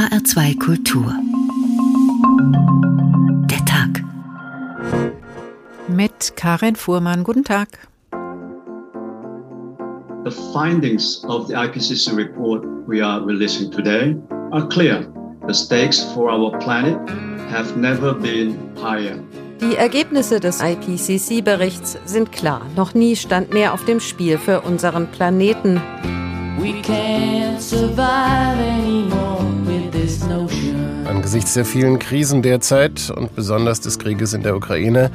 HR2 Kultur. Der Tag. Mit Karin Fuhrmann. Guten Tag. The findings of the IPCC report we are releasing today are clear. The stakes for our planet have never been higher. Die Ergebnisse des IPCC-Berichts sind klar. Noch nie stand mehr auf dem Spiel für unseren Planeten. Angesichts der vielen Krisen derzeit und besonders des Krieges in der Ukraine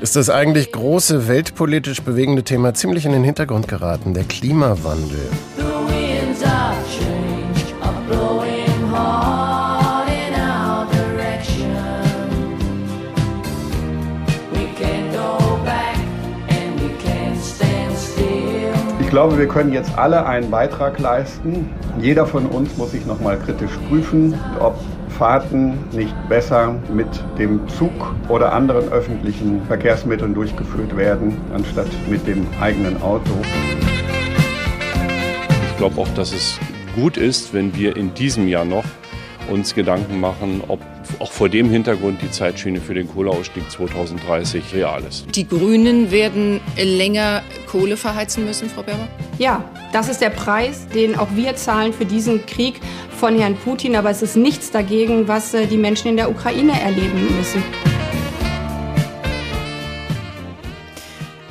ist das eigentlich große weltpolitisch bewegende Thema ziemlich in den Hintergrund geraten, der Klimawandel. Glaube, wir können jetzt alle einen Beitrag leisten. Jeder von uns muss sich nochmal kritisch prüfen, ob Fahrten nicht besser mit dem Zug oder anderen öffentlichen Verkehrsmitteln durchgeführt werden, anstatt mit dem eigenen Auto. Ich glaube auch, dass es gut ist, wenn wir in diesem Jahr noch uns Gedanken machen, ob auch vor dem Hintergrund die Zeitschiene für den Kohleausstieg 2030 real ist. Die Grünen werden länger Kohle verheizen müssen, Frau Berber? Ja, das ist der Preis, den auch wir zahlen für diesen Krieg von Herrn Putin. Aber es ist nichts dagegen, was äh, die Menschen in der Ukraine erleben müssen.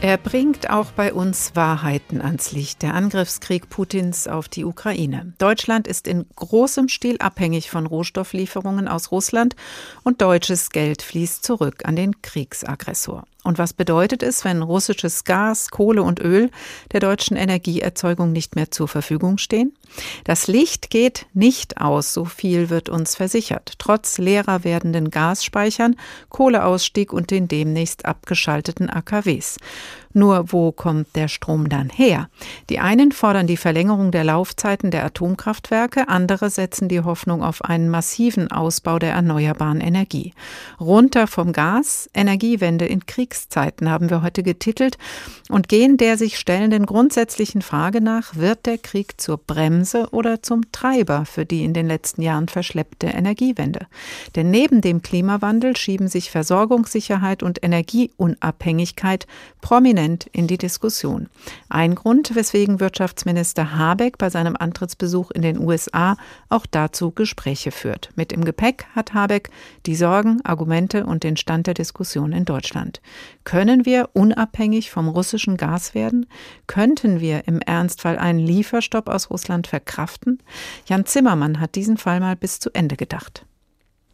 Er bringt auch bei uns Wahrheiten ans Licht. Der Angriffskrieg Putins auf die Ukraine. Deutschland ist in großem Stil abhängig von Rohstofflieferungen aus Russland und deutsches Geld fließt zurück an den Kriegsaggressor. Und was bedeutet es, wenn russisches Gas, Kohle und Öl der deutschen Energieerzeugung nicht mehr zur Verfügung stehen? Das Licht geht nicht aus, so viel wird uns versichert, trotz leerer werdenden Gasspeichern, Kohleausstieg und den demnächst abgeschalteten AKWs. Nur wo kommt der Strom dann her? Die einen fordern die Verlängerung der Laufzeiten der Atomkraftwerke, andere setzen die Hoffnung auf einen massiven Ausbau der erneuerbaren Energie. Runter vom Gas, Energiewende in Kriegszeiten haben wir heute getitelt und gehen der sich stellenden grundsätzlichen Frage nach, wird der Krieg zur Bremse oder zum Treiber für die in den letzten Jahren verschleppte Energiewende? Denn neben dem Klimawandel schieben sich Versorgungssicherheit und Energieunabhängigkeit prominent in die Diskussion. Ein Grund, weswegen Wirtschaftsminister Habeck bei seinem Antrittsbesuch in den USA auch dazu Gespräche führt. Mit im Gepäck hat Habeck die Sorgen, Argumente und den Stand der Diskussion in Deutschland. Können wir unabhängig vom russischen Gas werden? Könnten wir im Ernstfall einen Lieferstopp aus Russland verkraften? Jan Zimmermann hat diesen Fall mal bis zu Ende gedacht.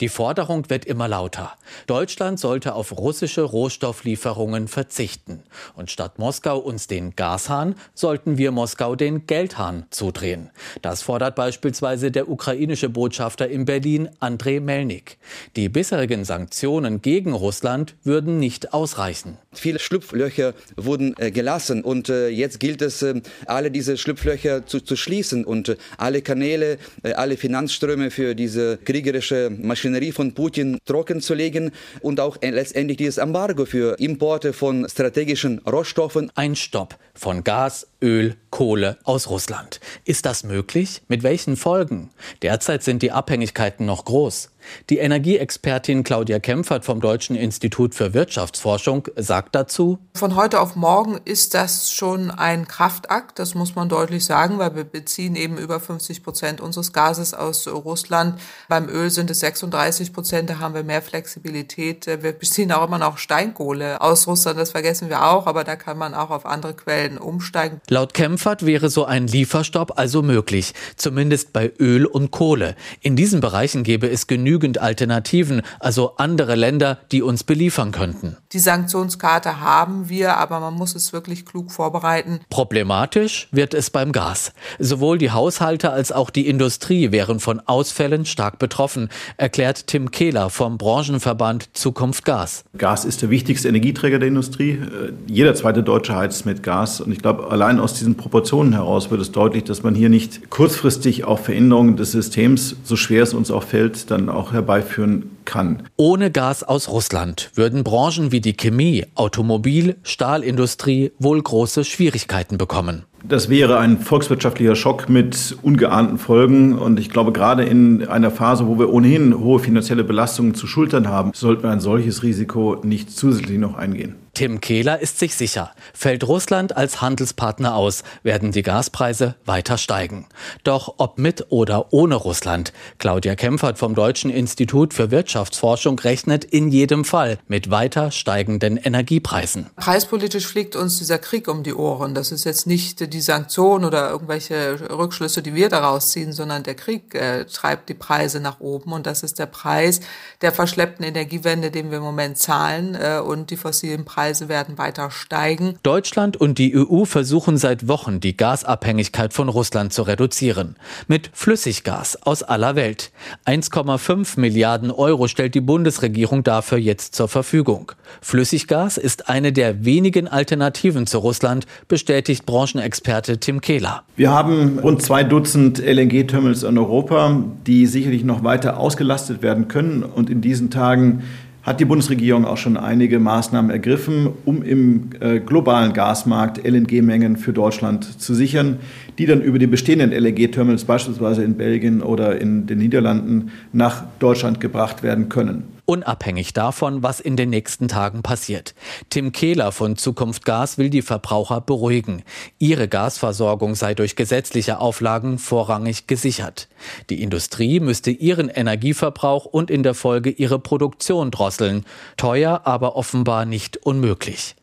Die Forderung wird immer lauter. Deutschland sollte auf russische Rohstofflieferungen verzichten. Und statt Moskau uns den Gashahn, sollten wir Moskau den Geldhahn zudrehen. Das fordert beispielsweise der ukrainische Botschafter in Berlin, Andrei Melnik. Die bisherigen Sanktionen gegen Russland würden nicht ausreichen. Viele Schlupflöcher wurden äh, gelassen und äh, jetzt gilt es, äh, alle diese Schlupflöcher zu, zu schließen und alle Kanäle, alle Finanzströme für diese kriegerische Maschinerie Maschinerie von Putin trocken zu legen und auch letztendlich dieses Embargo für Importe von strategischen Rohstoffen. Ein Stopp von Gas, Öl, Kohle aus Russland. Ist das möglich? Mit welchen Folgen? Derzeit sind die Abhängigkeiten noch groß. Die Energieexpertin Claudia Kempfert vom Deutschen Institut für Wirtschaftsforschung sagt dazu, Von heute auf morgen ist das schon ein Kraftakt, das muss man deutlich sagen, weil wir beziehen eben über 50 Prozent unseres Gases aus Russland. Beim Öl sind es 36 Prozent, da haben wir mehr Flexibilität. Wir beziehen auch immer noch Steinkohle aus Russland, das vergessen wir auch, aber da kann man auch auf andere Quellen umsteigen. Laut Kempfert wäre so ein Lieferstopp also möglich, zumindest bei Öl und Kohle. In diesen Bereichen gäbe es genügend genügend Alternativen, also andere Länder, die uns beliefern könnten. Die Sanktionskarte haben wir, aber man muss es wirklich klug vorbereiten. Problematisch wird es beim Gas. Sowohl die Haushalte als auch die Industrie wären von Ausfällen stark betroffen, erklärt Tim Kehler vom Branchenverband Zukunft Gas. Gas ist der wichtigste Energieträger der Industrie. Äh, jeder zweite Deutsche heizt mit Gas. Und ich glaube, allein aus diesen Proportionen heraus wird es deutlich, dass man hier nicht kurzfristig auch Veränderungen des Systems, so schwer es uns auch fällt, dann auch herbeiführen kann. Ohne Gas aus Russland würden Branchen wie die Chemie, Automobil, Stahlindustrie wohl große Schwierigkeiten bekommen. Das wäre ein volkswirtschaftlicher Schock mit ungeahnten Folgen. Und ich glaube, gerade in einer Phase, wo wir ohnehin hohe finanzielle Belastungen zu schultern haben, sollten wir ein solches Risiko nicht zusätzlich noch eingehen. Tim Kehler ist sich sicher, fällt Russland als Handelspartner aus, werden die Gaspreise weiter steigen. Doch ob mit oder ohne Russland, Claudia Kempfert vom Deutschen Institut für Wirtschaftsforschung rechnet in jedem Fall mit weiter steigenden Energiepreisen. Preispolitisch fliegt uns dieser Krieg um die Ohren. Das ist jetzt nicht die Sanktionen oder irgendwelche Rückschlüsse, die wir daraus ziehen, sondern der Krieg äh, treibt die Preise nach oben und das ist der Preis der verschleppten Energiewende, den wir im Moment zahlen äh, und die fossilen Preise Preise werden weiter steigen. Deutschland und die EU versuchen seit Wochen, die Gasabhängigkeit von Russland zu reduzieren. Mit Flüssiggas aus aller Welt. 1,5 Milliarden Euro stellt die Bundesregierung dafür jetzt zur Verfügung. Flüssiggas ist eine der wenigen Alternativen zu Russland, bestätigt Branchenexperte Tim Kehler. Wir haben rund zwei Dutzend LNG-Terminals in Europa, die sicherlich noch weiter ausgelastet werden können und in diesen Tagen hat die Bundesregierung auch schon einige Maßnahmen ergriffen, um im äh, globalen Gasmarkt LNG-Mengen für Deutschland zu sichern, die dann über die bestehenden LNG-Terminals beispielsweise in Belgien oder in den Niederlanden nach Deutschland gebracht werden können unabhängig davon, was in den nächsten Tagen passiert. Tim Kehler von Zukunft Gas will die Verbraucher beruhigen. Ihre Gasversorgung sei durch gesetzliche Auflagen vorrangig gesichert. Die Industrie müsste ihren Energieverbrauch und in der Folge ihre Produktion drosseln. Teuer, aber offenbar nicht unmöglich.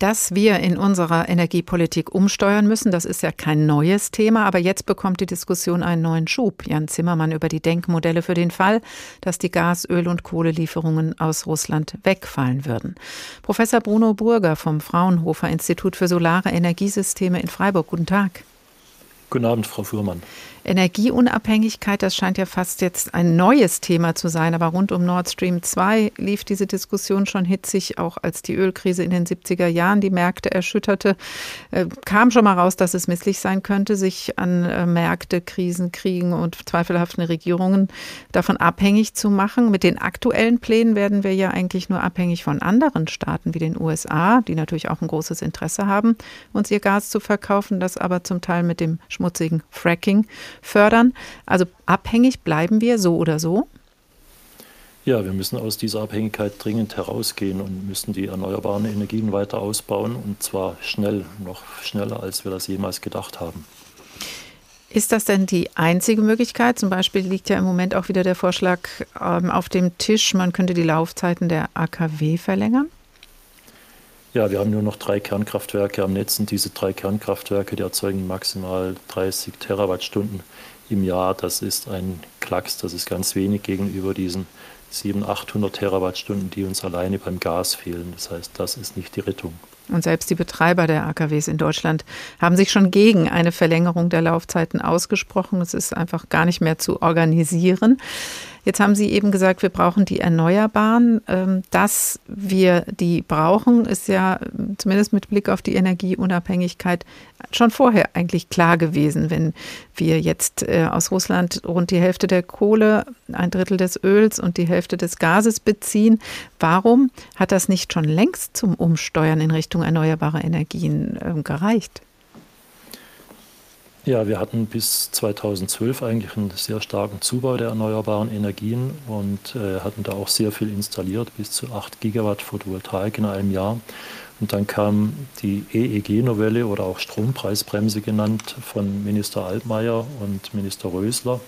Dass wir in unserer Energiepolitik umsteuern müssen, das ist ja kein neues Thema, aber jetzt bekommt die Diskussion einen neuen Schub. Jan Zimmermann über die Denkmodelle für den Fall, dass die Gas-, Öl- und Kohlelieferungen aus Russland wegfallen würden. Professor Bruno Burger vom Fraunhofer Institut für Solare Energiesysteme in Freiburg. Guten Tag. Guten Abend, Frau Fuhrmann. Energieunabhängigkeit, das scheint ja fast jetzt ein neues Thema zu sein, aber rund um Nord Stream 2 lief diese Diskussion schon hitzig, auch als die Ölkrise in den 70er Jahren die Märkte erschütterte, äh, kam schon mal raus, dass es misslich sein könnte, sich an äh, Märkte, Krisen, Kriegen und zweifelhaften Regierungen davon abhängig zu machen. Mit den aktuellen Plänen werden wir ja eigentlich nur abhängig von anderen Staaten wie den USA, die natürlich auch ein großes Interesse haben, uns ihr Gas zu verkaufen, das aber zum Teil mit dem schmutzigen Fracking fördern. Also abhängig bleiben wir so oder so. Ja, wir müssen aus dieser Abhängigkeit dringend herausgehen und müssen die erneuerbaren Energien weiter ausbauen und zwar schnell, noch schneller, als wir das jemals gedacht haben. Ist das denn die einzige Möglichkeit? Zum Beispiel liegt ja im Moment auch wieder der Vorschlag ähm, auf dem Tisch, man könnte die Laufzeiten der AKW verlängern. Ja, wir haben nur noch drei Kernkraftwerke am Netz und diese drei Kernkraftwerke, die erzeugen maximal 30 Terawattstunden im Jahr. Das ist ein Klacks, das ist ganz wenig gegenüber diesen 700, 800 Terawattstunden, die uns alleine beim Gas fehlen. Das heißt, das ist nicht die Rettung. Und selbst die Betreiber der AKWs in Deutschland haben sich schon gegen eine Verlängerung der Laufzeiten ausgesprochen. Es ist einfach gar nicht mehr zu organisieren. Jetzt haben Sie eben gesagt, wir brauchen die Erneuerbaren. Ähm, dass wir die brauchen, ist ja zumindest mit Blick auf die Energieunabhängigkeit schon vorher eigentlich klar gewesen. Wenn wir jetzt äh, aus Russland rund die Hälfte der Kohle, ein Drittel des Öls und die Hälfte des Gases beziehen, warum hat das nicht schon längst zum Umsteuern in Richtung erneuerbarer Energien ähm, gereicht? Ja, wir hatten bis 2012 eigentlich einen sehr starken Zubau der erneuerbaren Energien und äh, hatten da auch sehr viel installiert, bis zu 8 Gigawatt Photovoltaik in einem Jahr. Und dann kam die EEG-Novelle oder auch Strompreisbremse genannt von Minister Altmaier und Minister Rösler.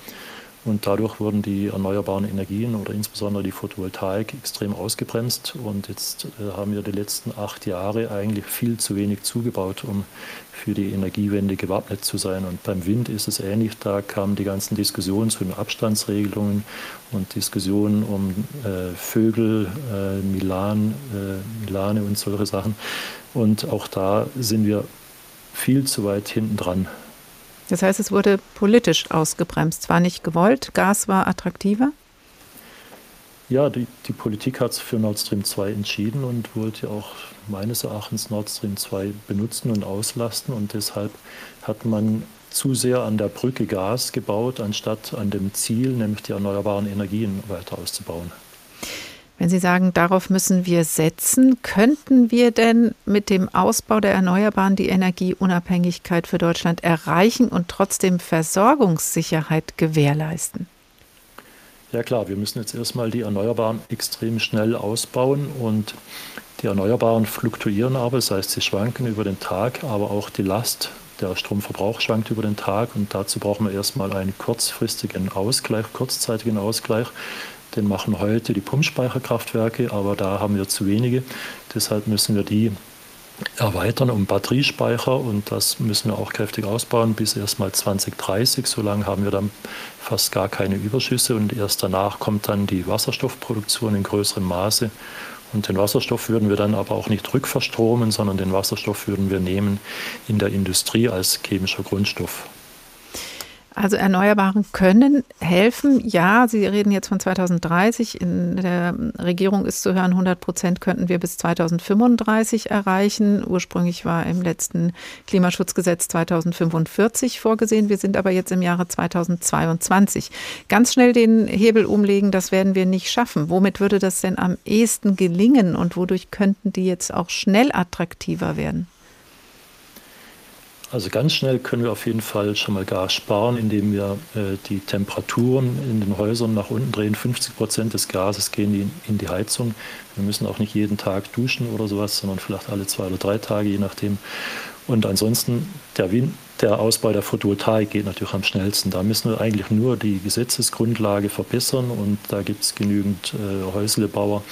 Und dadurch wurden die erneuerbaren Energien oder insbesondere die Photovoltaik extrem ausgebremst. Und jetzt äh, haben wir die letzten acht Jahre eigentlich viel zu wenig zugebaut, um für die Energiewende gewappnet zu sein. Und beim Wind ist es ähnlich. Da kamen die ganzen Diskussionen zu den Abstandsregelungen und Diskussionen um äh, Vögel, äh, Milan, äh, Milane und solche Sachen. Und auch da sind wir viel zu weit hinten dran. Das heißt, es wurde politisch ausgebremst, zwar nicht gewollt, Gas war attraktiver? Ja, die, die Politik hat für Nord Stream 2 entschieden und wollte auch meines Erachtens Nord Stream 2 benutzen und auslasten. Und deshalb hat man zu sehr an der Brücke Gas gebaut, anstatt an dem Ziel, nämlich die erneuerbaren Energien weiter auszubauen. Wenn Sie sagen, darauf müssen wir setzen, könnten wir denn mit dem Ausbau der Erneuerbaren die Energieunabhängigkeit für Deutschland erreichen und trotzdem Versorgungssicherheit gewährleisten? Ja klar, wir müssen jetzt erstmal die Erneuerbaren extrem schnell ausbauen und die Erneuerbaren fluktuieren aber, das heißt, sie schwanken über den Tag, aber auch die Last, der Stromverbrauch schwankt über den Tag und dazu brauchen wir erstmal einen kurzfristigen Ausgleich, kurzzeitigen Ausgleich. Den machen heute die Pumpspeicherkraftwerke, aber da haben wir zu wenige. Deshalb müssen wir die erweitern um Batteriespeicher und das müssen wir auch kräftig ausbauen bis erstmal 2030. So lange haben wir dann fast gar keine Überschüsse und erst danach kommt dann die Wasserstoffproduktion in größerem Maße. Und den Wasserstoff würden wir dann aber auch nicht rückverstromen, sondern den Wasserstoff würden wir nehmen in der Industrie als chemischer Grundstoff. Also Erneuerbaren können helfen. Ja, Sie reden jetzt von 2030. In der Regierung ist zu hören, 100 Prozent könnten wir bis 2035 erreichen. Ursprünglich war im letzten Klimaschutzgesetz 2045 vorgesehen. Wir sind aber jetzt im Jahre 2022. Ganz schnell den Hebel umlegen, das werden wir nicht schaffen. Womit würde das denn am ehesten gelingen und wodurch könnten die jetzt auch schnell attraktiver werden? Also ganz schnell können wir auf jeden Fall schon mal Gas sparen, indem wir äh, die Temperaturen in den Häusern nach unten drehen. 50 Prozent des Gases gehen in, in die Heizung. Wir müssen auch nicht jeden Tag duschen oder sowas, sondern vielleicht alle zwei oder drei Tage, je nachdem. Und ansonsten der, Wind, der Ausbau der Photovoltaik geht natürlich am schnellsten. Da müssen wir eigentlich nur die Gesetzesgrundlage verbessern und da gibt es genügend äh, Häuslebauer,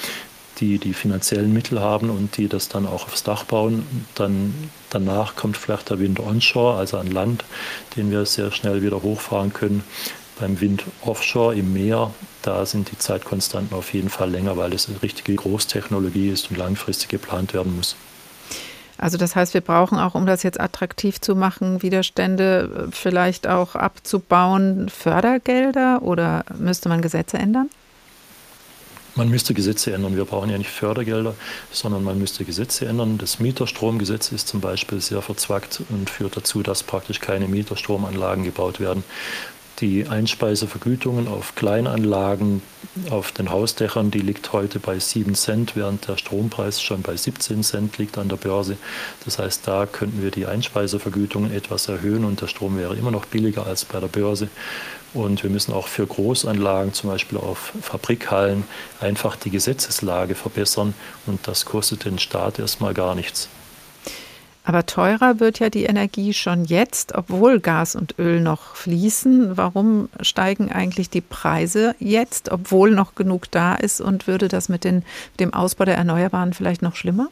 die die finanziellen Mittel haben und die das dann auch aufs Dach bauen. Dann, danach kommt vielleicht der Wind onshore, also an Land, den wir sehr schnell wieder hochfahren können. Beim Wind offshore im Meer, da sind die Zeitkonstanten auf jeden Fall länger, weil es eine richtige Großtechnologie ist und langfristig geplant werden muss. Also das heißt, wir brauchen auch, um das jetzt attraktiv zu machen, Widerstände vielleicht auch abzubauen, Fördergelder oder müsste man Gesetze ändern? Man müsste Gesetze ändern. Wir brauchen ja nicht Fördergelder, sondern man müsste Gesetze ändern. Das Mieterstromgesetz ist zum Beispiel sehr verzwackt und führt dazu, dass praktisch keine Mieterstromanlagen gebaut werden. Die Einspeisevergütungen auf Kleinanlagen auf den Hausdächern, die liegt heute bei 7 Cent, während der Strompreis schon bei 17 Cent liegt an der Börse. Das heißt, da könnten wir die Einspeisevergütungen etwas erhöhen und der Strom wäre immer noch billiger als bei der Börse. Und wir müssen auch für Großanlagen, zum Beispiel auf Fabrikhallen, einfach die Gesetzeslage verbessern. Und das kostet den Staat erstmal gar nichts. Aber teurer wird ja die Energie schon jetzt, obwohl Gas und Öl noch fließen. Warum steigen eigentlich die Preise jetzt, obwohl noch genug da ist? Und würde das mit den, dem Ausbau der Erneuerbaren vielleicht noch schlimmer?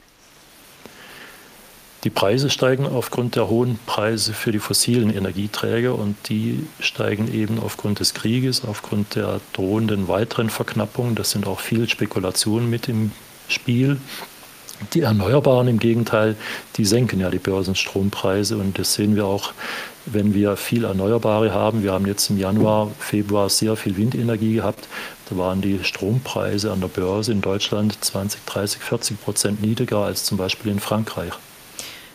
Die Preise steigen aufgrund der hohen Preise für die fossilen Energieträger und die steigen eben aufgrund des Krieges, aufgrund der drohenden weiteren Verknappung. Das sind auch viele Spekulationen mit im Spiel. Die Erneuerbaren im Gegenteil, die senken ja die Börsenstrompreise und das sehen wir auch, wenn wir viel Erneuerbare haben. Wir haben jetzt im Januar, Februar sehr viel Windenergie gehabt. Da waren die Strompreise an der Börse in Deutschland 20, 30, 40 Prozent niedriger als zum Beispiel in Frankreich.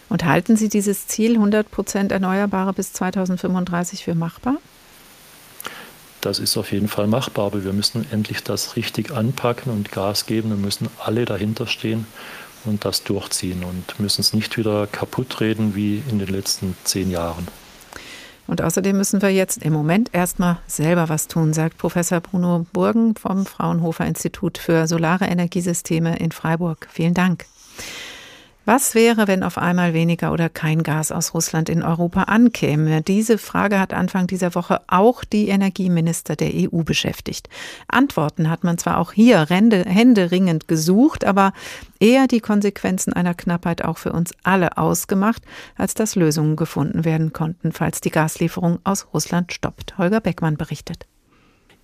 Und halten Sie dieses Ziel 100 Prozent Erneuerbare bis 2035 für machbar? Das ist auf jeden Fall machbar, aber wir müssen endlich das richtig anpacken und Gas geben und müssen alle dahinter stehen und das durchziehen und müssen es nicht wieder kaputt reden wie in den letzten zehn Jahren. Und außerdem müssen wir jetzt im Moment erstmal selber was tun, sagt Professor Bruno Burgen vom Fraunhofer Institut für Solare Energiesysteme in Freiburg. Vielen Dank. Was wäre, wenn auf einmal weniger oder kein Gas aus Russland in Europa ankäme? Diese Frage hat Anfang dieser Woche auch die Energieminister der EU beschäftigt. Antworten hat man zwar auch hier händeringend gesucht, aber eher die Konsequenzen einer Knappheit auch für uns alle ausgemacht, als dass Lösungen gefunden werden konnten, falls die Gaslieferung aus Russland stoppt. Holger Beckmann berichtet.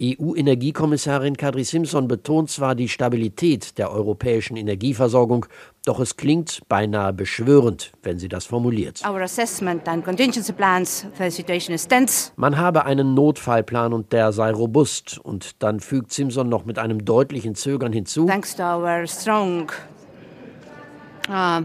EU-Energiekommissarin Kadri Simpson betont zwar die Stabilität der europäischen Energieversorgung, doch es klingt beinahe beschwörend, wenn sie das formuliert. Man habe einen Notfallplan und der sei robust. Und dann fügt Simpson noch mit einem deutlichen Zögern hinzu. Thanks to our strong, uh,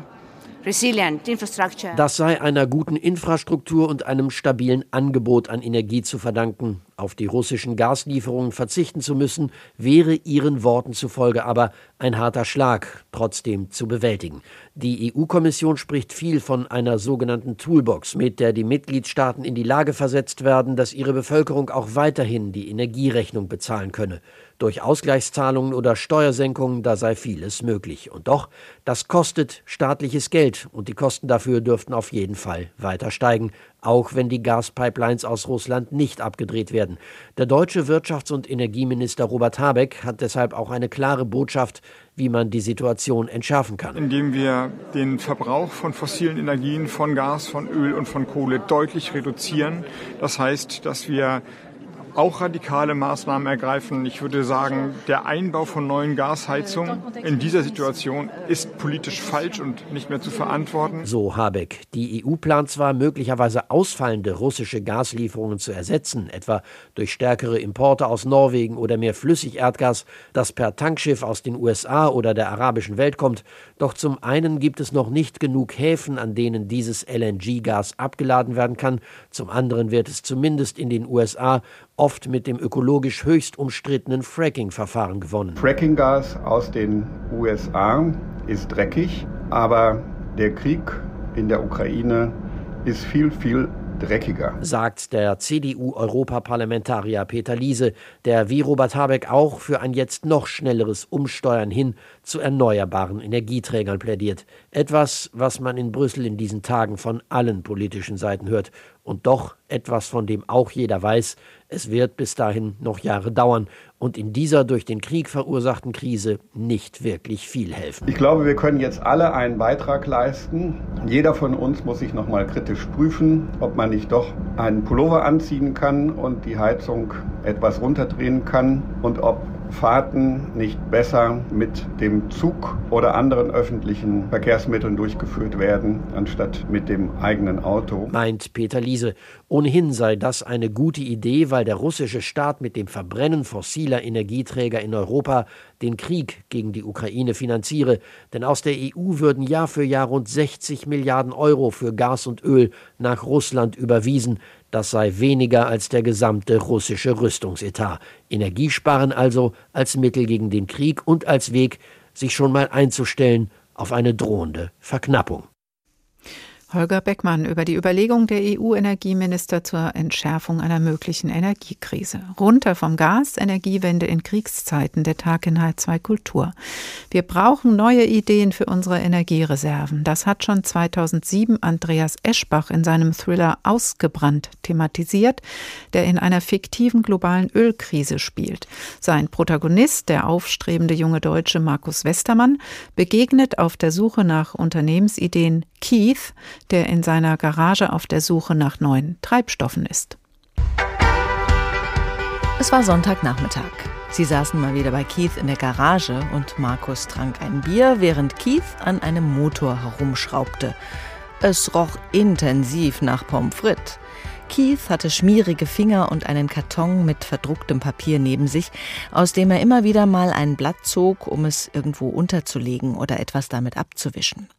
das sei einer guten Infrastruktur und einem stabilen Angebot an Energie zu verdanken, Auf die russischen Gaslieferungen verzichten zu müssen, wäre ihren Worten zufolge aber ein harter Schlag, trotzdem zu bewältigen. Die EU-Kommission spricht viel von einer sogenannten Toolbox, mit der die Mitgliedstaaten in die Lage versetzt werden, dass ihre Bevölkerung auch weiterhin die Energierechnung bezahlen könne. Durch Ausgleichszahlungen oder Steuersenkungen, da sei vieles möglich. Und doch, das kostet staatliches Geld und die Kosten dafür dürften auf jeden Fall weiter steigen, auch wenn die Gaspipelines aus Russland nicht abgedreht werden. Der deutsche Wirtschafts- und Energieminister Robert Habeck hat deshalb auch eine klare Botschaft, wie man die Situation entschärfen kann. Indem wir den Verbrauch von fossilen Energien, von Gas, von Öl und von Kohle deutlich reduzieren. Das heißt, dass wir auch radikale Maßnahmen ergreifen. Ich würde sagen, der Einbau von neuen Gasheizungen in dieser Situation ist politisch falsch und nicht mehr zu verantworten. So Habeck. Die EU plant zwar möglicherweise ausfallende russische Gaslieferungen zu ersetzen, etwa durch stärkere Importe aus Norwegen oder mehr Flüssigerdgas, das per Tankschiff aus den USA oder der arabischen Welt kommt. Doch zum einen gibt es noch nicht genug Häfen, an denen dieses LNG-Gas abgeladen werden kann. Zum anderen wird es zumindest in den USA oft mit dem ökologisch höchst umstrittenen Fracking-Verfahren gewonnen. Fracking-Gas aus den USA ist dreckig, aber der Krieg in der Ukraine ist viel, viel dreckiger. Sagt der CDU-Europaparlamentarier Peter Liese, der wie Robert Habeck auch für ein jetzt noch schnelleres Umsteuern hin zu erneuerbaren Energieträgern plädiert. Etwas, was man in Brüssel in diesen Tagen von allen politischen Seiten hört. Und doch etwas, von dem auch jeder weiß, es wird bis dahin noch Jahre dauern und in dieser durch den Krieg verursachten Krise nicht wirklich viel helfen. Ich glaube, wir können jetzt alle einen Beitrag leisten. Jeder von uns muss sich noch mal kritisch prüfen, ob man nicht doch einen Pullover anziehen kann und die Heizung etwas runterdrehen kann und ob Fahrten nicht besser mit dem Zug oder anderen öffentlichen Verkehrsmitteln durchgeführt werden, anstatt mit dem eigenen Auto. Meint Peter Liese. Ohnehin sei das eine gute Idee, weil der russische Staat mit dem Verbrennen fossiler Energieträger in Europa den Krieg gegen die Ukraine finanziere. Denn aus der EU würden Jahr für Jahr rund 60 Milliarden Euro für Gas und Öl nach Russland überwiesen. Das sei weniger als der gesamte russische Rüstungsetat. Energiesparen also als Mittel gegen den Krieg und als Weg, sich schon mal einzustellen auf eine drohende Verknappung. Holger Beckmann über die Überlegung der EU-Energieminister zur Entschärfung einer möglichen Energiekrise. Runter vom Gas, Energiewende in Kriegszeiten, der Tag in H2 Kultur. Wir brauchen neue Ideen für unsere Energiereserven. Das hat schon 2007 Andreas Eschbach in seinem Thriller Ausgebrannt thematisiert, der in einer fiktiven globalen Ölkrise spielt. Sein Protagonist, der aufstrebende junge Deutsche Markus Westermann, begegnet auf der Suche nach Unternehmensideen Keith, der in seiner Garage auf der Suche nach neuen Treibstoffen ist. Es war Sonntagnachmittag. Sie saßen mal wieder bei Keith in der Garage und Markus trank ein Bier, während Keith an einem Motor herumschraubte. Es roch intensiv nach Pommes frites. Keith hatte schmierige Finger und einen Karton mit verdrucktem Papier neben sich, aus dem er immer wieder mal ein Blatt zog, um es irgendwo unterzulegen oder etwas damit abzuwischen.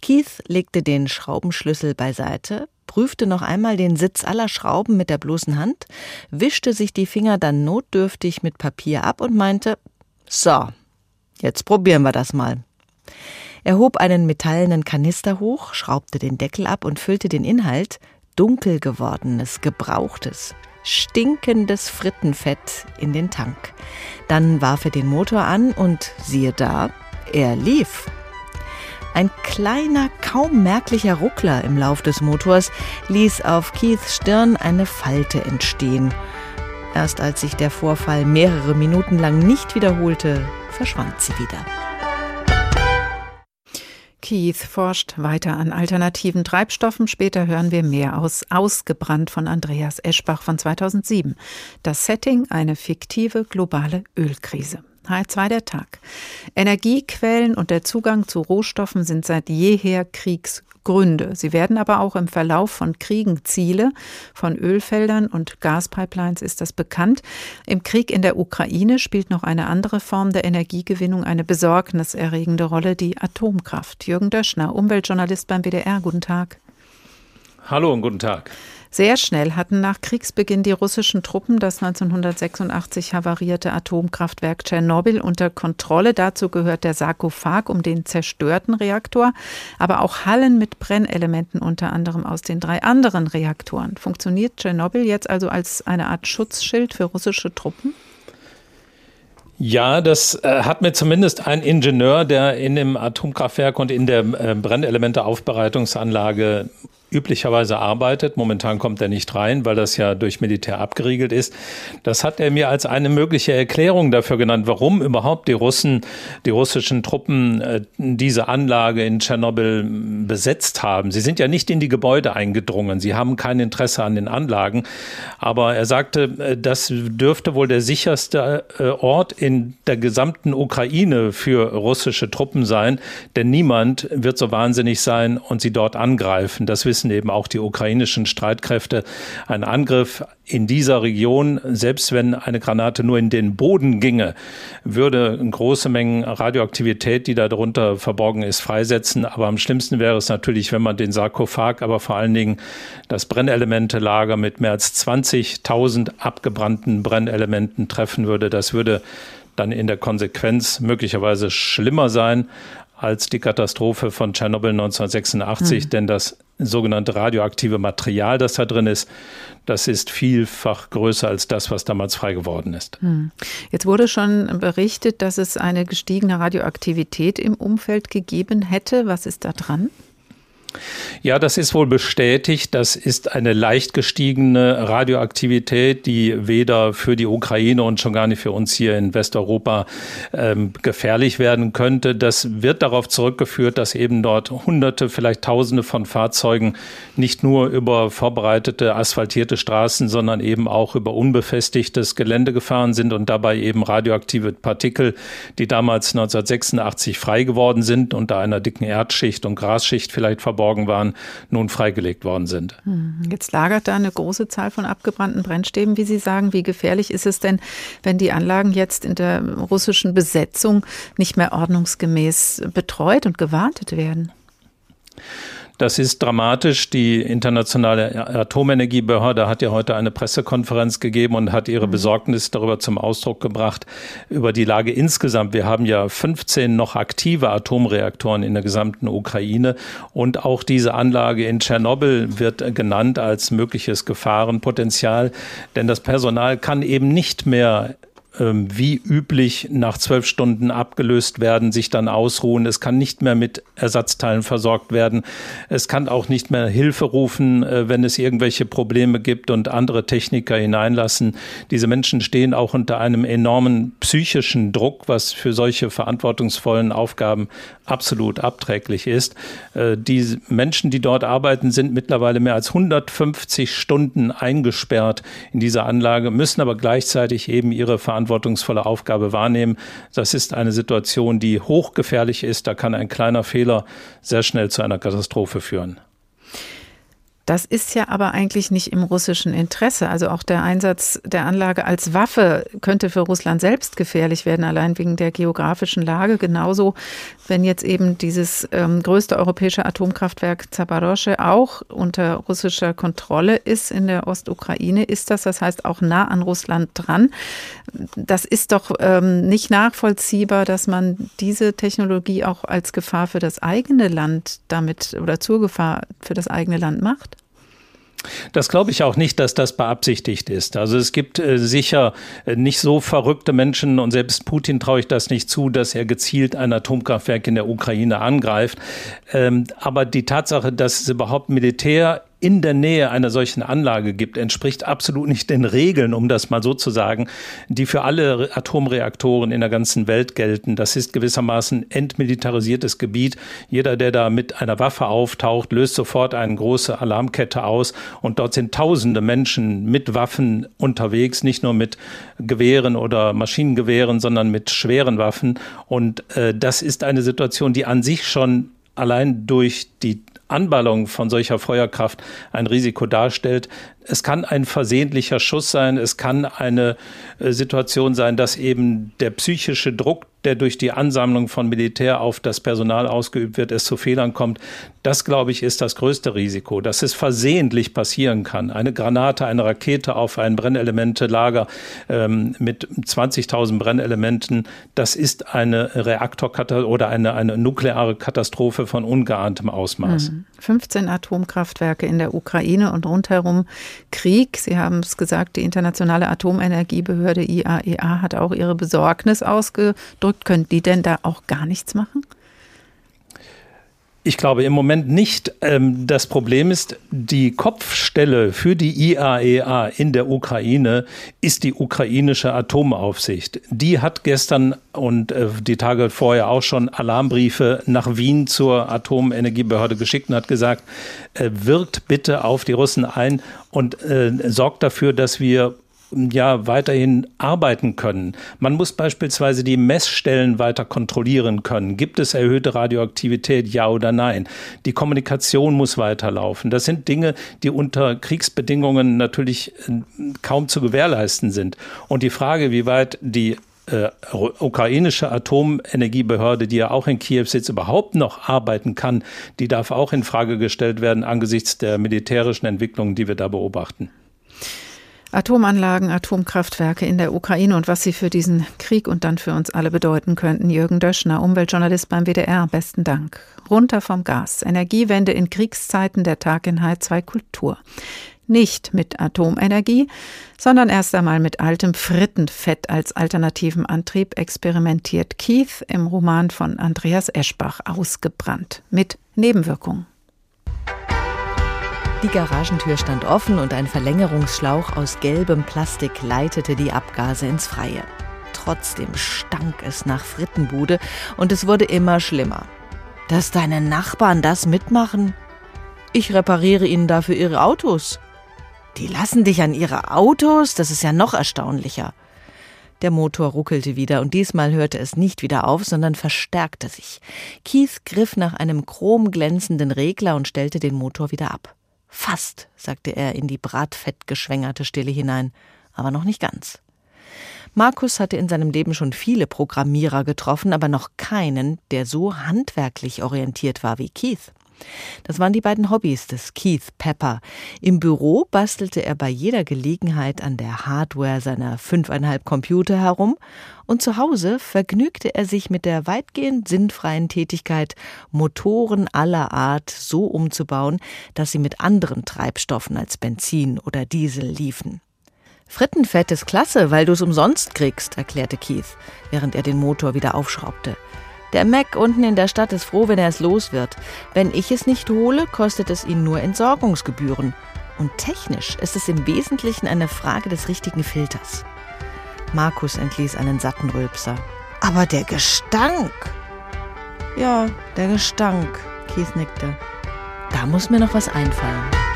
Keith legte den Schraubenschlüssel beiseite, prüfte noch einmal den Sitz aller Schrauben mit der bloßen Hand, wischte sich die Finger dann notdürftig mit Papier ab und meinte, so, jetzt probieren wir das mal. Er hob einen metallenen Kanister hoch, schraubte den Deckel ab und füllte den Inhalt, dunkel gewordenes, gebrauchtes, stinkendes Frittenfett, in den Tank. Dann warf er den Motor an und siehe da, er lief. Ein kleiner, kaum merklicher Ruckler im Lauf des Motors ließ auf Keiths Stirn eine Falte entstehen. Erst als sich der Vorfall mehrere Minuten lang nicht wiederholte, verschwand sie wieder. Keith forscht weiter an alternativen Treibstoffen. Später hören wir mehr aus Ausgebrannt von Andreas Eschbach von 2007. Das Setting eine fiktive globale Ölkrise. H2 der Tag. Energiequellen und der Zugang zu Rohstoffen sind seit jeher Kriegsgründe. Sie werden aber auch im Verlauf von Kriegen Ziele. Von Ölfeldern und Gaspipelines ist das bekannt. Im Krieg in der Ukraine spielt noch eine andere Form der Energiegewinnung eine besorgniserregende Rolle, die Atomkraft. Jürgen Döschner, Umweltjournalist beim WDR. Guten Tag. Hallo und guten Tag. Sehr schnell hatten nach Kriegsbeginn die russischen Truppen das 1986 havarierte Atomkraftwerk Tschernobyl unter Kontrolle. Dazu gehört der Sarkophag um den zerstörten Reaktor, aber auch Hallen mit Brennelementen unter anderem aus den drei anderen Reaktoren. Funktioniert Tschernobyl jetzt also als eine Art Schutzschild für russische Truppen? Ja, das äh, hat mir zumindest ein Ingenieur, der in dem Atomkraftwerk und in der äh, Brennelementeaufbereitungsanlage üblicherweise arbeitet. Momentan kommt er nicht rein, weil das ja durch Militär abgeriegelt ist. Das hat er mir als eine mögliche Erklärung dafür genannt, warum überhaupt die Russen, die russischen Truppen äh, diese Anlage in Tschernobyl besetzt haben. Sie sind ja nicht in die Gebäude eingedrungen. Sie haben kein Interesse an den Anlagen. Aber er sagte, äh, das dürfte wohl der sicherste äh, Ort in der gesamten Ukraine für russische Truppen sein, denn niemand wird so wahnsinnig sein und sie dort angreifen. Das wissen wissen eben auch die ukrainischen Streitkräfte. Ein Angriff in dieser Region, selbst wenn eine Granate nur in den Boden ginge, würde große Mengen Radioaktivität, die darunter verborgen ist, freisetzen. Aber am schlimmsten wäre es natürlich, wenn man den Sarkophag, aber vor allen Dingen das Brennelemente-Lager mit mehr als 20.000 abgebrannten Brennelementen treffen würde. Das würde dann in der Konsequenz möglicherweise schlimmer sein als die Katastrophe von Tschernobyl 1986, mhm. denn das sogenannte radioaktive Material, das da drin ist, das ist vielfach größer als das, was damals frei geworden ist. Mhm. Jetzt wurde schon berichtet, dass es eine gestiegene Radioaktivität im Umfeld gegeben hätte. Was ist da dran? Ja, das ist wohl bestätigt. Das ist eine leicht gestiegene Radioaktivität, die weder für die Ukraine und schon gar nicht für uns hier in Westeuropa ähm, gefährlich werden könnte. Das wird darauf zurückgeführt, dass eben dort Hunderte, vielleicht Tausende von Fahrzeugen nicht nur über vorbereitete asphaltierte Straßen, sondern eben auch über unbefestigtes Gelände gefahren sind und dabei eben radioaktive Partikel, die damals 1986 frei geworden sind, unter einer dicken Erdschicht und Grasschicht vielleicht verborgen verborgen waren, nun freigelegt worden sind. Hm, jetzt lagert da eine große Zahl von abgebrannten Brennstäben, wie Sie sagen. Wie gefährlich ist es denn, wenn die Anlagen jetzt in der russischen Besetzung nicht mehr ordnungsgemäß betreut und gewartet werden? Das ist dramatisch. Die internationale Atomenergiebehörde hat ja heute eine Pressekonferenz gegeben und hat ihre mhm. Besorgnis darüber zum Ausdruck gebracht, über die Lage insgesamt. Wir haben ja 15 noch aktive Atomreaktoren in der gesamten Ukraine und auch diese Anlage in Tschernobyl wird genannt als mögliches Gefahrenpotenzial, denn das Personal kann eben nicht mehr wie üblich nach zwölf Stunden abgelöst werden, sich dann ausruhen. Es kann nicht mehr mit Ersatzteilen versorgt werden. Es kann auch nicht mehr Hilfe rufen, äh, wenn es irgendwelche Probleme gibt und andere Techniker hineinlassen. Diese Menschen stehen auch unter einem enormen psychischen Druck, was für solche verantwortungsvollen Aufgaben absolut abträglich ist. Äh, die Menschen, die dort arbeiten, sind mittlerweile mehr als 150 Stunden eingesperrt in dieser Anlage, müssen aber gleichzeitig eben ihre verantwortungsvolle Aufgabe wahrnehmen. Das ist eine Situation, die hochgefährlich ist. Da kann ein kleiner Fehler sehr schnell zu einer Katastrophe führen. Das ist ja aber eigentlich nicht im russischen Interesse. Also auch der Einsatz der Anlage als Waffe könnte für Russland selbst gefährlich werden, allein wegen der geografischen Lage. Genauso, wenn jetzt eben dieses ähm, größte europäische Atomkraftwerk Zaporozhye auch unter russischer Kontrolle ist in der Ostukraine, ist das, das heißt auch nah an Russland dran. Das ist doch ähm, nicht nachvollziehbar, dass man diese Technologie auch als Gefahr für das eigene Land damit oder zur Gefahr für das eigene Land macht. Das glaube ich auch nicht, dass das beabsichtigt ist. Also es gibt äh, sicher äh, nicht so verrückte Menschen und selbst Putin traue ich das nicht zu, dass er gezielt ein Atomkraftwerk in der Ukraine angreift. Ähm, aber die Tatsache, dass es überhaupt Militär in der Nähe einer solchen Anlage gibt, entspricht absolut nicht den Regeln, um das mal so zu sagen, die für alle Atomreaktoren in der ganzen Welt gelten. Das ist gewissermaßen entmilitarisiertes Gebiet. Jeder, der da mit einer Waffe auftaucht, löst sofort eine große Alarmkette aus. Und dort sind tausende Menschen mit Waffen unterwegs, nicht nur mit Gewehren oder Maschinengewehren, sondern mit schweren Waffen. Und äh, das ist eine Situation, die an sich schon allein durch die Anballung von solcher Feuerkraft ein Risiko darstellt. Es kann ein versehentlicher Schuss sein, es kann eine äh, Situation sein, dass eben der psychische Druck der durch die Ansammlung von Militär auf das Personal ausgeübt wird, es zu Fehlern kommt. Das, glaube ich, ist das größte Risiko, dass es versehentlich passieren kann. Eine Granate, eine Rakete auf ein Brennelementelager ähm, mit 20.000 Brennelementen, das ist eine Reaktorkatastrophe oder eine, eine nukleare Katastrophe von ungeahntem Ausmaß. 15 mhm. Atomkraftwerke in der Ukraine und rundherum Krieg. Sie haben es gesagt, die Internationale Atomenergiebehörde IAEA hat auch ihre Besorgnis ausgedrückt ausgedrückt, können die denn da auch gar nichts machen? Ich glaube im Moment nicht. Ähm, das Problem ist, die Kopfstelle für die IAEA e in der Ukraine ist die ukrainische Atomaufsicht. Die hat gestern und äh, die Tage vorher auch schon Alarmbriefe nach Wien zur Atomenergiebehörde geschickt und hat gesagt, äh, wirkt bitte auf die Russen ein und äh, sorgt dafür, dass wir ja weiterhin arbeiten können. Man muss beispielsweise die Messstellen weiter kontrollieren können. Gibt es erhöhte Radioaktivität, ja oder nein? Die Kommunikation muss weiterlaufen. Das sind Dinge, die unter Kriegsbedingungen natürlich äh, kaum zu gewährleisten sind. Und die Frage, wie weit die äh, ukrainische Atomenergiebehörde, die ja auch in Kiew sitzt, überhaupt noch arbeiten kann, die darf auch in Frage gestellt werden angesichts der militärischen Entwicklungen, die wir da beobachten. Atomanlagen, Atomkraftwerke in der Ukraine und was sie für diesen Krieg und dann für uns alle bedeuten könnten. Jürgen Döschner, Umweltjournalist beim WDR, besten Dank. Runter vom Gas. Energiewende in Kriegszeiten, der Tag in H2 Kultur. Nicht mit Atomenergie, sondern erst einmal mit altem Frittenfett als alternativen Antrieb experimentiert Keith im Roman von Andreas Eschbach ausgebrannt. Mit Nebenwirkungen. Die Garagentür stand offen und ein Verlängerungsschlauch aus gelbem Plastik leitete die Abgase ins Freie. Trotzdem stank es nach Frittenbude und es wurde immer schlimmer. Dass deine Nachbarn das mitmachen? Ich repariere ihnen dafür ihre Autos. Die lassen dich an ihre Autos? Das ist ja noch erstaunlicher. Der Motor ruckelte wieder und diesmal hörte es nicht wieder auf, sondern verstärkte sich. Keith griff nach einem chromglänzenden Regler und stellte den Motor wieder ab. Fast, sagte er in die bratfettgeschwängerte Stille hinein, aber noch nicht ganz. Markus hatte in seinem Leben schon viele Programmierer getroffen, aber noch keinen, der so handwerklich orientiert war wie Keith. Das waren die beiden Hobbys des Keith Pepper. Im Büro bastelte er bei jeder Gelegenheit an der Hardware seiner fünfeinhalb Computer herum und zu Hause vergnügte er sich mit der weitgehend sinnfreien Tätigkeit, Motoren aller Art so umzubauen, dass sie mit anderen Treibstoffen als Benzin oder Diesel liefen. Frittenfett ist klasse, weil du es umsonst kriegst, erklärte Keith, während er den Motor wieder aufschraubte. Der Mac unten in der Stadt ist froh, wenn er es los wird. Wenn ich es nicht hole, kostet es ihn nur Entsorgungsgebühren. Und technisch ist es im Wesentlichen eine Frage des richtigen Filters. Markus entließ einen satten Rülpser. Aber der Gestank! Ja, der Gestank, Keith nickte. Da muss mir noch was einfallen.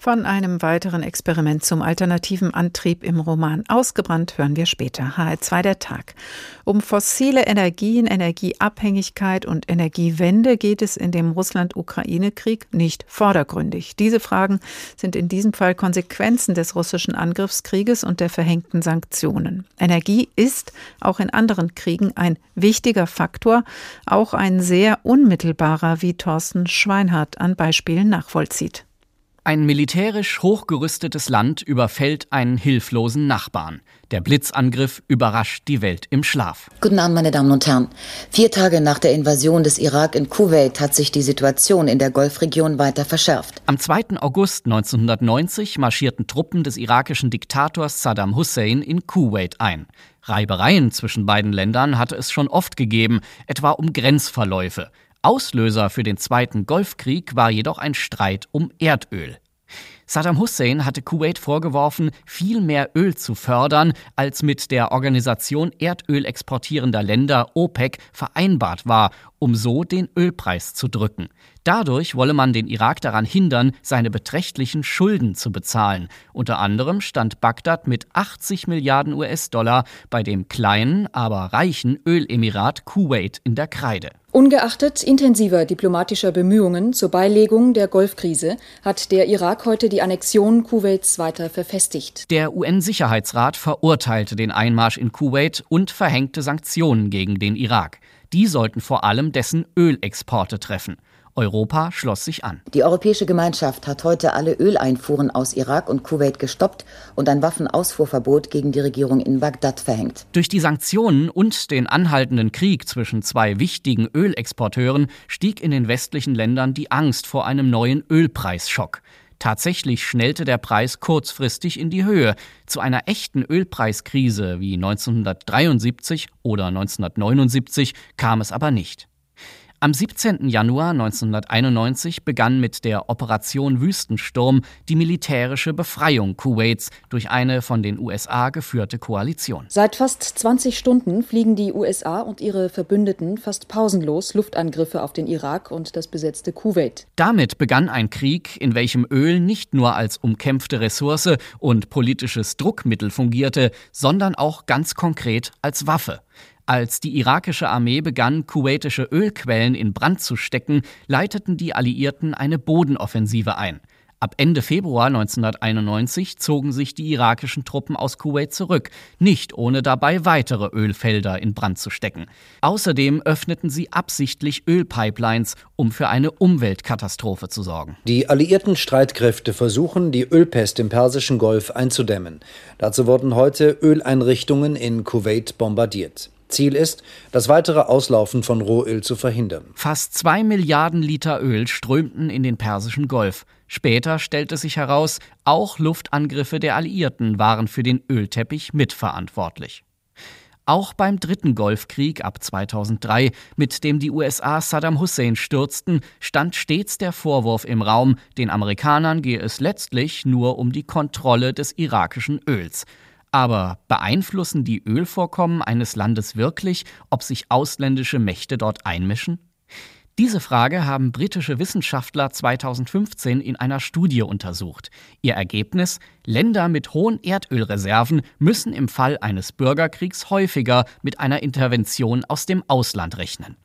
Von einem weiteren Experiment zum alternativen Antrieb im Roman Ausgebrannt hören wir später. HR2 der Tag. Um fossile Energien, Energieabhängigkeit und Energiewende geht es in dem Russland-Ukraine-Krieg nicht vordergründig. Diese Fragen sind in diesem Fall Konsequenzen des russischen Angriffskrieges und der verhängten Sanktionen. Energie ist auch in anderen Kriegen ein wichtiger Faktor, auch ein sehr unmittelbarer, wie Thorsten Schweinhardt an Beispielen nachvollzieht. Ein militärisch hochgerüstetes Land überfällt einen hilflosen Nachbarn. Der Blitzangriff überrascht die Welt im Schlaf. Guten Abend, meine Damen und Herren. Vier Tage nach der Invasion des Irak in Kuwait hat sich die Situation in der Golfregion weiter verschärft. Am 2. August 1990 marschierten Truppen des irakischen Diktators Saddam Hussein in Kuwait ein. Reibereien zwischen beiden Ländern hatte es schon oft gegeben, etwa um Grenzverläufe. Auslöser für den Zweiten Golfkrieg war jedoch ein Streit um Erdöl. Saddam Hussein hatte Kuwait vorgeworfen, viel mehr Öl zu fördern, als mit der Organisation Erdöl exportierender Länder OPEC vereinbart war, um so den Ölpreis zu drücken. Dadurch wolle man den Irak daran hindern, seine beträchtlichen Schulden zu bezahlen. Unter anderem stand Bagdad mit 80 Milliarden US-Dollar bei dem kleinen, aber reichen Ölemirat Kuwait in der Kreide. Ungeachtet intensiver diplomatischer Bemühungen zur Beilegung der Golfkrise hat der Irak heute die Annexion Kuwaits weiter verfestigt. Der UN-Sicherheitsrat verurteilte den Einmarsch in Kuwait und verhängte Sanktionen gegen den Irak. Die sollten vor allem dessen Ölexporte treffen. Europa schloss sich an. Die Europäische Gemeinschaft hat heute alle Öleinfuhren aus Irak und Kuwait gestoppt und ein Waffenausfuhrverbot gegen die Regierung in Bagdad verhängt. Durch die Sanktionen und den anhaltenden Krieg zwischen zwei wichtigen Ölexporteuren stieg in den westlichen Ländern die Angst vor einem neuen Ölpreisschock. Tatsächlich schnellte der Preis kurzfristig in die Höhe. Zu einer echten Ölpreiskrise wie 1973 oder 1979 kam es aber nicht. Am 17. Januar 1991 begann mit der Operation Wüstensturm die militärische Befreiung Kuwaits durch eine von den USA geführte Koalition. Seit fast 20 Stunden fliegen die USA und ihre Verbündeten fast pausenlos Luftangriffe auf den Irak und das besetzte Kuwait. Damit begann ein Krieg, in welchem Öl nicht nur als umkämpfte Ressource und politisches Druckmittel fungierte, sondern auch ganz konkret als Waffe. Als die irakische Armee begann, kuwaitische Ölquellen in Brand zu stecken, leiteten die Alliierten eine Bodenoffensive ein. Ab Ende Februar 1991 zogen sich die irakischen Truppen aus Kuwait zurück, nicht ohne dabei weitere Ölfelder in Brand zu stecken. Außerdem öffneten sie absichtlich Ölpipelines, um für eine Umweltkatastrophe zu sorgen. Die alliierten Streitkräfte versuchen, die Ölpest im Persischen Golf einzudämmen. Dazu wurden heute Öleinrichtungen in Kuwait bombardiert. Ziel ist, das weitere Auslaufen von Rohöl zu verhindern. Fast zwei Milliarden Liter Öl strömten in den Persischen Golf. Später stellte sich heraus, auch Luftangriffe der Alliierten waren für den Ölteppich mitverantwortlich. Auch beim dritten Golfkrieg ab 2003, mit dem die USA Saddam Hussein stürzten, stand stets der Vorwurf im Raum, den Amerikanern gehe es letztlich nur um die Kontrolle des irakischen Öls. Aber beeinflussen die Ölvorkommen eines Landes wirklich, ob sich ausländische Mächte dort einmischen? Diese Frage haben britische Wissenschaftler 2015 in einer Studie untersucht. Ihr Ergebnis? Länder mit hohen Erdölreserven müssen im Fall eines Bürgerkriegs häufiger mit einer Intervention aus dem Ausland rechnen.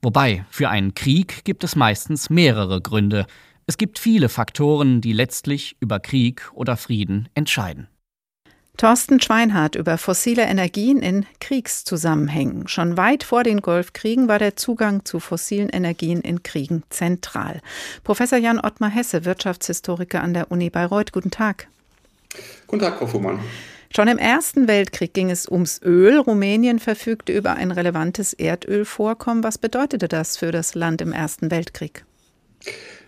Wobei, für einen Krieg gibt es meistens mehrere Gründe. Es gibt viele Faktoren, die letztlich über Krieg oder Frieden entscheiden. Thorsten Schweinhardt über fossile Energien in Kriegszusammenhängen. Schon weit vor den Golfkriegen war der Zugang zu fossilen Energien in Kriegen zentral. Professor Jan Ottmar Hesse, Wirtschaftshistoriker an der Uni Bayreuth, guten Tag. Guten Tag, Frau Fuhrmann. Schon im Ersten Weltkrieg ging es ums Öl. Rumänien verfügte über ein relevantes Erdölvorkommen. Was bedeutete das für das Land im Ersten Weltkrieg?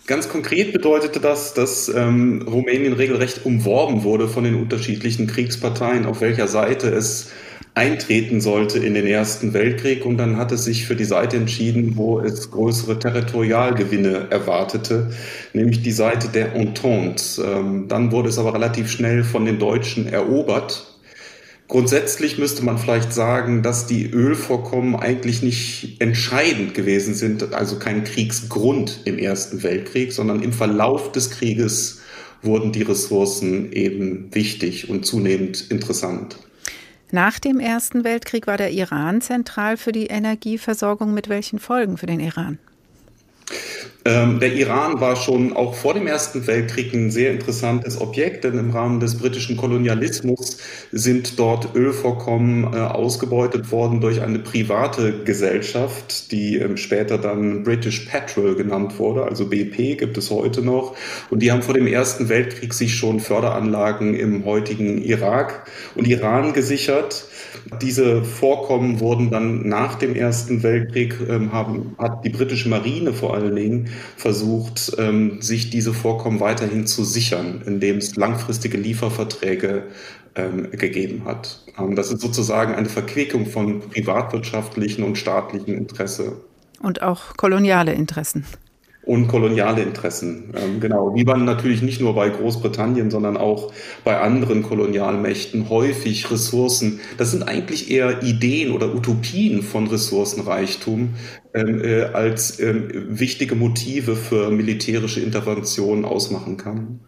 Ganz konkret bedeutete das, dass ähm, Rumänien regelrecht umworben wurde von den unterschiedlichen Kriegsparteien, auf welcher Seite es eintreten sollte in den Ersten Weltkrieg. Und dann hat es sich für die Seite entschieden, wo es größere Territorialgewinne erwartete, nämlich die Seite der Entente. Ähm, dann wurde es aber relativ schnell von den Deutschen erobert Grundsätzlich müsste man vielleicht sagen, dass die Ölvorkommen eigentlich nicht entscheidend gewesen sind, also kein Kriegsgrund im Ersten Weltkrieg, sondern im Verlauf des Krieges wurden die Ressourcen eben wichtig und zunehmend interessant. Nach dem Ersten Weltkrieg war der Iran zentral für die Energieversorgung. Mit welchen Folgen für den Iran? Ähm, der Iran war schon auch vor dem Ersten Weltkrieg ein sehr interessantes Objekt, denn im Rahmen des britischen Kolonialismus sind dort Ölvorkommen äh, ausgebeutet worden durch eine private Gesellschaft, die ähm, später dann British Petrol genannt wurde, also BP gibt es heute noch. Und die haben vor dem Ersten Weltkrieg sich schon Förderanlagen im heutigen Irak und Iran gesichert. Diese Vorkommen wurden dann nach dem Ersten Weltkrieg, ähm, haben, hat die britische Marine vor allen Dingen versucht, ähm, sich diese Vorkommen weiterhin zu sichern, indem es langfristige Lieferverträge ähm, gegeben hat. Ähm, das ist sozusagen eine Verquickung von privatwirtschaftlichen und staatlichen Interesse. Und auch koloniale Interessen und koloniale Interessen. Ähm, genau, wie man natürlich nicht nur bei Großbritannien, sondern auch bei anderen Kolonialmächten häufig Ressourcen, das sind eigentlich eher Ideen oder Utopien von Ressourcenreichtum ähm, äh, als ähm, wichtige Motive für militärische Interventionen ausmachen kann.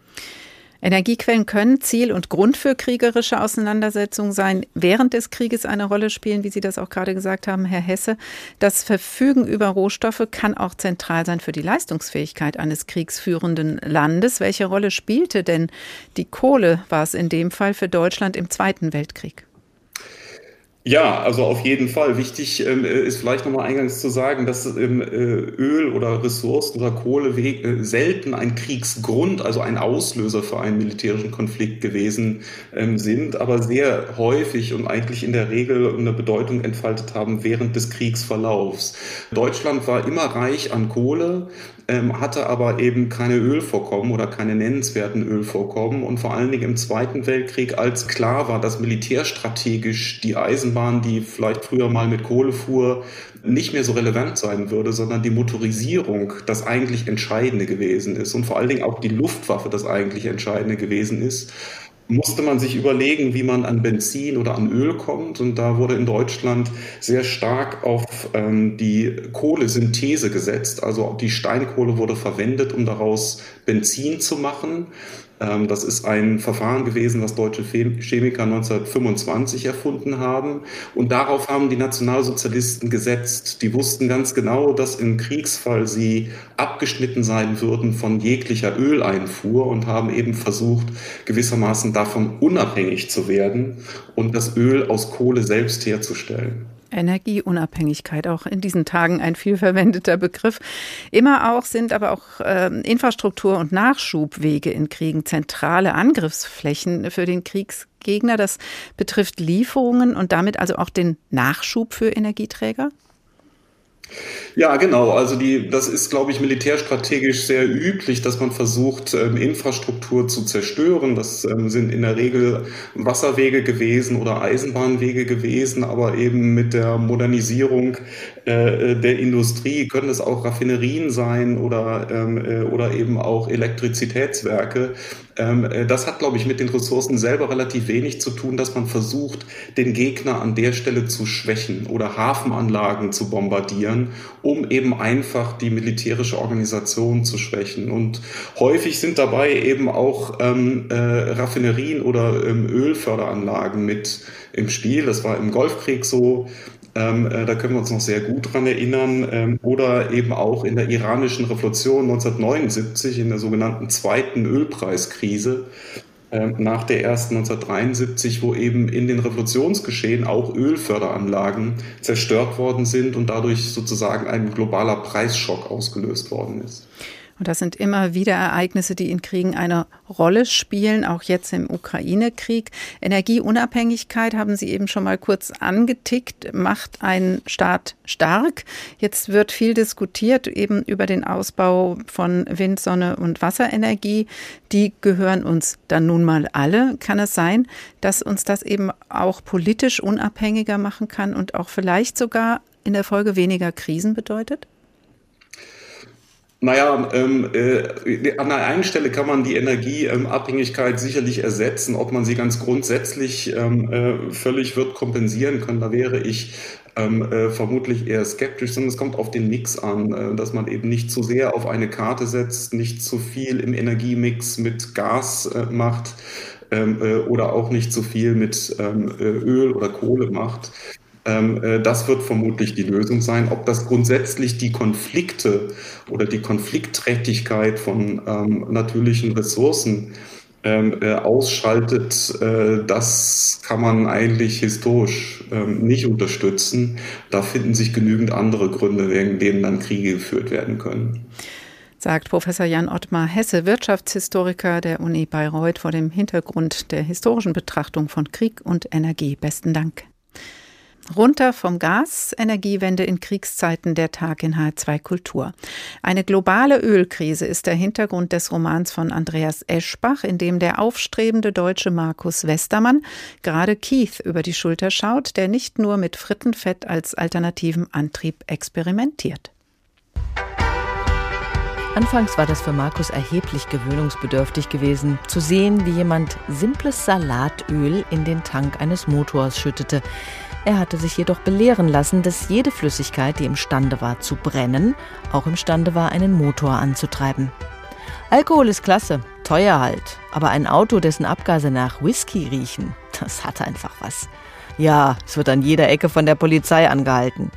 Energiequellen können Ziel und Grund für kriegerische Auseinandersetzungen sein, während des Krieges eine Rolle spielen, wie Sie das auch gerade gesagt haben, Herr Hesse. Das Verfügen über Rohstoffe kann auch zentral sein für die Leistungsfähigkeit eines kriegsführenden Landes. Welche Rolle spielte denn die Kohle, war es in dem Fall für Deutschland im Zweiten Weltkrieg? Ja, also auf jeden Fall. Wichtig ähm, ist vielleicht nochmal eingangs zu sagen, dass ähm, äh, Öl oder Ressourcen oder Kohle äh, selten ein Kriegsgrund, also ein Auslöser für einen militärischen Konflikt gewesen ähm, sind, aber sehr häufig und eigentlich in der Regel eine Bedeutung entfaltet haben während des Kriegsverlaufs. Deutschland war immer reich an Kohle, ähm, hatte aber eben keine Ölvorkommen oder keine nennenswerten Ölvorkommen. Und vor allen Dingen im Zweiten Weltkrieg, als klar war, dass militärstrategisch die Eisenbahn, die vielleicht früher mal mit Kohle fuhr, nicht mehr so relevant sein würde, sondern die Motorisierung das eigentlich Entscheidende gewesen ist und vor allen Dingen auch die Luftwaffe das eigentlich Entscheidende gewesen ist, musste man sich überlegen, wie man an Benzin oder an Öl kommt. Und da wurde in Deutschland sehr stark auf ähm, die Kohlesynthese gesetzt. Also die Steinkohle wurde verwendet, um daraus Benzin zu machen. Ähm, das ist ein Verfahren gewesen, was deutsche Chemiker 1925 erfunden haben. Und darauf haben die Nationalsozialisten gesetzt. Die wussten ganz genau, dass im Kriegsfall sie abgeschnitten sein würden von jeglicher Öleinfuhr und haben eben versucht, gewissermaßen davon unabhängig zu werden und das Öl aus Kohle selbst herzustellen. Energieunabhängigkeit, auch in diesen Tagen ein viel verwendeter Begriff. Immer auch sind aber auch äh, Infrastruktur und Nachschubwege in Kriegen zentrale Angriffsflächen für den Kriegsgegner. Das betrifft Lieferungen und damit also auch den Nachschub für Energieträger? Ja, genau. Also die, das ist, glaube ich, militärstrategisch sehr üblich, dass man versucht, ähm, Infrastruktur zu zerstören. Das ähm, sind in der Regel Wasserwege gewesen oder Eisenbahnwege gewesen, aber eben mit der Modernisierung äh, der Industrie können es auch Raffinerien sein oder, ähm, äh, oder eben auch Elektrizitätswerke. Ähm, äh, das hat, glaube ich, mit den Ressourcen selber relativ wenig zu tun, dass man versucht, den Gegner an der Stelle zu schwächen oder Hafenanlagen zu bombardieren, um eben einfach die militärische Organisation zu schwächen. Und häufig sind dabei eben auch ähm, äh, Raffinerien oder ähm, Ölförderanlagen mit im Spiel. Das war im Golfkrieg so. Ähm, äh, da können wir uns noch sehr gut dran erinnern. Ähm, oder eben auch in der iranischen Revolution 1979, in der sogenannten zweiten Ölpreiskrise ähm, nach der ersten 1973, wo eben in den Revolutionsgeschehen auch Ölförderanlagen zerstört worden sind und dadurch sozusagen ein globaler Preisschock ausgelöst worden ist. Und das sind immer wieder Ereignisse, die in Kriegen eine Rolle spielen, auch jetzt im Ukraine-Krieg. Energieunabhängigkeit haben Sie eben schon mal kurz angetickt, macht einen Staat stark. Jetzt wird viel diskutiert eben über den Ausbau von Wind, Sonne und Wasserenergie. Die gehören uns dann nun mal alle. Kann es sein, dass uns das eben auch politisch unabhängiger machen kann und auch vielleicht sogar in der Folge weniger Krisen bedeutet? Naja, ähm, äh, an der einen Stelle kann man die Energieabhängigkeit sicherlich ersetzen. Ob man sie ganz grundsätzlich ähm, äh, völlig wird kompensieren können, da wäre ich ähm, äh, vermutlich eher skeptisch, sondern es kommt auf den Mix an, äh, dass man eben nicht zu sehr auf eine Karte setzt, nicht zu viel im Energiemix mit Gas äh, macht ähm, äh, oder auch nicht zu viel mit ähm, Öl oder Kohle macht. Ähm, äh, das wird vermutlich die Lösung sein. Ob das grundsätzlich die Konflikte oder die Konfliktträchtigkeit von ähm, natürlichen Ressourcen ähm, äh, ausschaltet, äh, das kann man eigentlich historisch nicht unterstützen. Da finden sich genügend andere Gründe, wegen denen dann Kriege geführt werden können sagt Professor Jan Ottmar Hesse, Wirtschaftshistoriker der Uni Bayreuth vor dem Hintergrund der historischen Betrachtung von Krieg und Energie. Besten Dank. Runter vom Gas, Energiewende in Kriegszeiten, der Tag in H2 Kultur. Eine globale Ölkrise ist der Hintergrund des Romans von Andreas Eschbach, in dem der aufstrebende deutsche Markus Westermann gerade Keith über die Schulter schaut, der nicht nur mit Frittenfett als alternativen Antrieb experimentiert. Anfangs war das für Markus erheblich gewöhnungsbedürftig gewesen, zu sehen, wie jemand simples Salatöl in den Tank eines Motors schüttete. Er hatte sich jedoch belehren lassen, dass jede Flüssigkeit, die imstande war zu brennen, auch imstande war, einen Motor anzutreiben. Alkohol ist klasse, Teuer halt. Aber ein Auto, dessen Abgase nach Whisky riechen, das hat einfach was. Ja, es wird an jeder Ecke von der Polizei angehalten.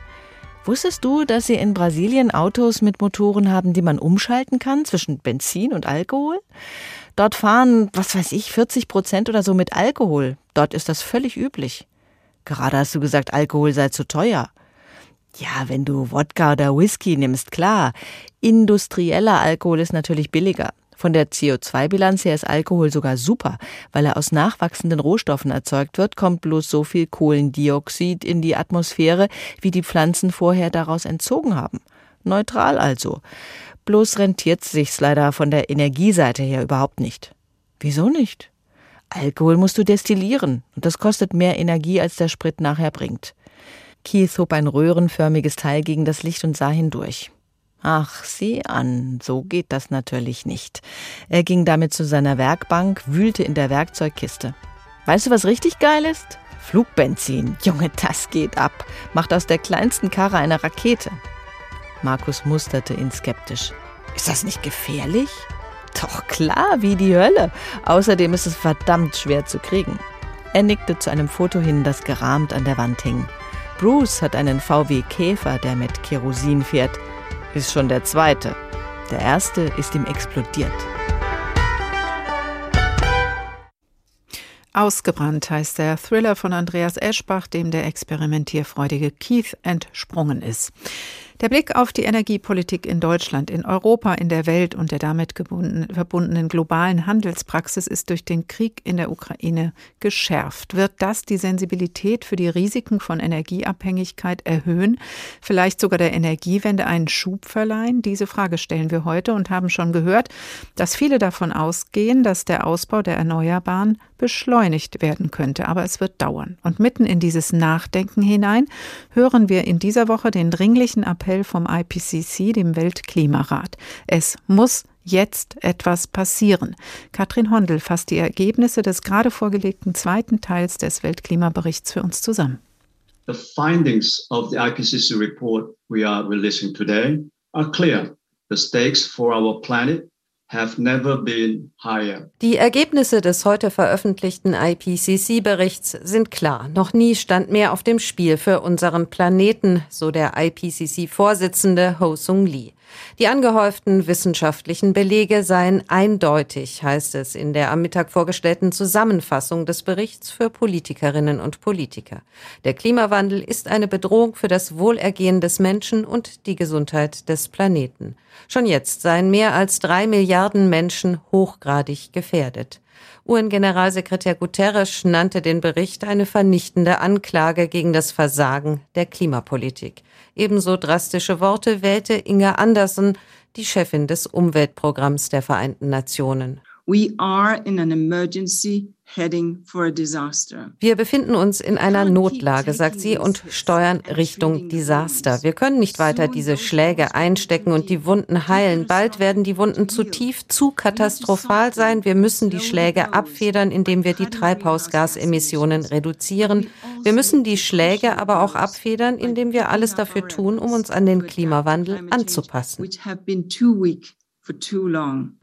Wusstest du, dass sie in Brasilien Autos mit Motoren haben, die man umschalten kann zwischen Benzin und Alkohol? Dort fahren, was weiß ich, 40 Prozent oder so mit Alkohol. Dort ist das völlig üblich. Gerade hast du gesagt, Alkohol sei zu teuer. Ja, wenn du Wodka oder Whisky nimmst, klar. Industrieller Alkohol ist natürlich billiger. Von der CO2-Bilanz her ist Alkohol sogar super, weil er aus nachwachsenden Rohstoffen erzeugt wird, kommt bloß so viel Kohlendioxid in die Atmosphäre, wie die Pflanzen vorher daraus entzogen haben. Neutral also. Bloß rentiert sich's leider von der Energieseite her überhaupt nicht. Wieso nicht? Alkohol musst du destillieren und das kostet mehr Energie, als der Sprit nachher bringt. Keith hob ein röhrenförmiges Teil gegen das Licht und sah hindurch. Ach, sieh an, so geht das natürlich nicht. Er ging damit zu seiner Werkbank, wühlte in der Werkzeugkiste. Weißt du, was richtig geil ist? Flugbenzin. Junge, das geht ab. Macht aus der kleinsten Karre eine Rakete. Markus musterte ihn skeptisch. Ist das nicht gefährlich? Doch klar, wie die Hölle. Außerdem ist es verdammt schwer zu kriegen. Er nickte zu einem Foto hin, das gerahmt an der Wand hing. Bruce hat einen VW Käfer, der mit Kerosin fährt ist schon der zweite. Der erste ist ihm explodiert. Ausgebrannt heißt der Thriller von Andreas Eschbach, dem der experimentierfreudige Keith entsprungen ist. Der Blick auf die Energiepolitik in Deutschland, in Europa, in der Welt und der damit verbundenen globalen Handelspraxis ist durch den Krieg in der Ukraine geschärft. Wird das die Sensibilität für die Risiken von Energieabhängigkeit erhöhen, vielleicht sogar der Energiewende einen Schub verleihen? Diese Frage stellen wir heute und haben schon gehört, dass viele davon ausgehen, dass der Ausbau der Erneuerbaren beschleunigt werden könnte. Aber es wird dauern. Und mitten in dieses Nachdenken hinein hören wir in dieser Woche den dringlichen Appell vom IPCC, dem Weltklimarat. Es muss jetzt etwas passieren. Katrin Hondel fasst die Ergebnisse des gerade vorgelegten zweiten Teils des Weltklimaberichts für uns zusammen. The findings of the IPCC report we are releasing today are clear. The stakes for our planet die Ergebnisse des heute veröffentlichten IPCC-Berichts sind klar. Noch nie stand mehr auf dem Spiel für unseren Planeten, so der IPCC-Vorsitzende Ho Sung Lee. Die angehäuften wissenschaftlichen Belege seien eindeutig, heißt es in der am Mittag vorgestellten Zusammenfassung des Berichts für Politikerinnen und Politiker. Der Klimawandel ist eine Bedrohung für das Wohlergehen des Menschen und die Gesundheit des Planeten. Schon jetzt seien mehr als drei Milliarden Menschen hochgradig gefährdet. UN-Generalsekretär Guterres nannte den Bericht eine vernichtende Anklage gegen das Versagen der Klimapolitik. Ebenso drastische Worte wählte Inga Andersen, die Chefin des Umweltprogramms der Vereinten Nationen. We are in an emergency wir befinden uns in einer Notlage, sagt sie, und steuern Richtung Desaster. Wir können nicht weiter diese Schläge einstecken und die Wunden heilen. Bald werden die Wunden zu tief, zu katastrophal sein. Wir müssen die Schläge abfedern, indem wir die Treibhausgasemissionen reduzieren. Wir müssen die Schläge aber auch abfedern, indem wir alles dafür tun, um uns an den Klimawandel anzupassen.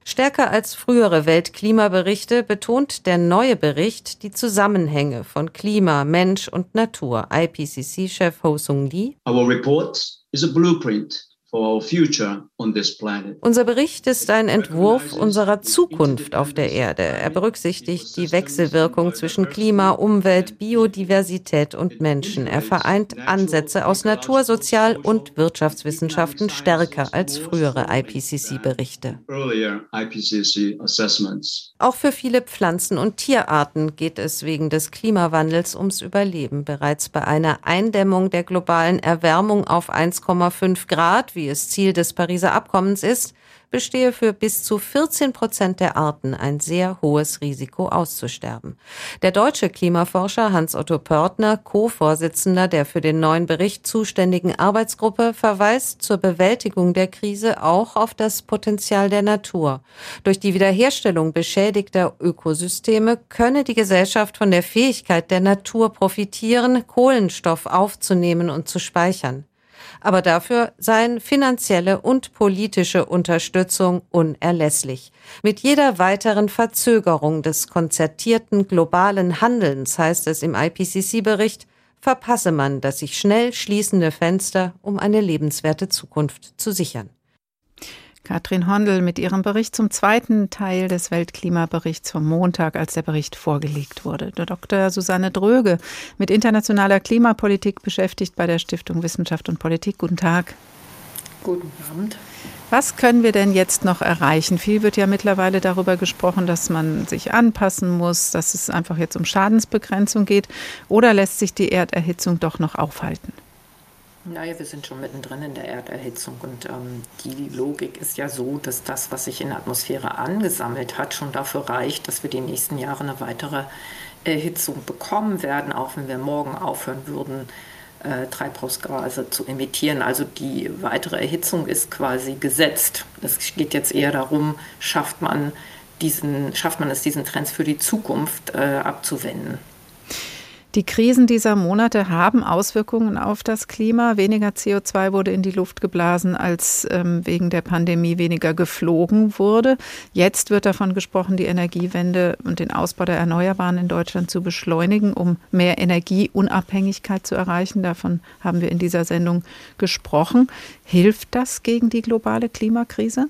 Stärker als frühere Weltklimaberichte betont der neue Bericht die Zusammenhänge von Klima, Mensch und Natur. IPCC-Chef Ho Sung Lee. Our report is a blueprint unser Bericht ist ein Entwurf unserer Zukunft auf der Erde. Er berücksichtigt die Wechselwirkung zwischen Klima, Umwelt, Biodiversität und Menschen. Er vereint Ansätze aus Natur-, Sozial- und Wirtschaftswissenschaften stärker als frühere IPCC-Berichte. Auch für viele Pflanzen- und Tierarten geht es wegen des Klimawandels ums Überleben. Bereits bei einer Eindämmung der globalen Erwärmung auf 1,5 Grad, wie wie es Ziel des Pariser Abkommens ist, bestehe für bis zu 14 Prozent der Arten ein sehr hohes Risiko auszusterben. Der deutsche Klimaforscher Hans-Otto Pörtner, Co-Vorsitzender der für den neuen Bericht zuständigen Arbeitsgruppe, verweist zur Bewältigung der Krise auch auf das Potenzial der Natur. Durch die Wiederherstellung beschädigter Ökosysteme könne die Gesellschaft von der Fähigkeit der Natur profitieren, Kohlenstoff aufzunehmen und zu speichern. Aber dafür seien finanzielle und politische Unterstützung unerlässlich. Mit jeder weiteren Verzögerung des konzertierten globalen Handelns, heißt es im IPCC-Bericht, verpasse man das sich schnell schließende Fenster, um eine lebenswerte Zukunft zu sichern. Katrin Hondel mit ihrem Bericht zum zweiten Teil des Weltklimaberichts vom Montag, als der Bericht vorgelegt wurde. Dr. Susanne Dröge mit internationaler Klimapolitik beschäftigt bei der Stiftung Wissenschaft und Politik. Guten Tag. Guten Abend. Was können wir denn jetzt noch erreichen? Viel wird ja mittlerweile darüber gesprochen, dass man sich anpassen muss, dass es einfach jetzt um Schadensbegrenzung geht. Oder lässt sich die Erderhitzung doch noch aufhalten? Naja, wir sind schon mittendrin in der Erderhitzung und ähm, die Logik ist ja so, dass das, was sich in der Atmosphäre angesammelt hat, schon dafür reicht, dass wir die nächsten Jahre eine weitere Erhitzung bekommen werden, auch wenn wir morgen aufhören würden, äh, Treibhausgase zu emittieren. Also die weitere Erhitzung ist quasi gesetzt. Es geht jetzt eher darum, schafft man, diesen, schafft man es, diesen Trends für die Zukunft äh, abzuwenden. Die Krisen dieser Monate haben Auswirkungen auf das Klima. Weniger CO2 wurde in die Luft geblasen, als ähm, wegen der Pandemie weniger geflogen wurde. Jetzt wird davon gesprochen, die Energiewende und den Ausbau der Erneuerbaren in Deutschland zu beschleunigen, um mehr Energieunabhängigkeit zu erreichen. Davon haben wir in dieser Sendung gesprochen. Hilft das gegen die globale Klimakrise?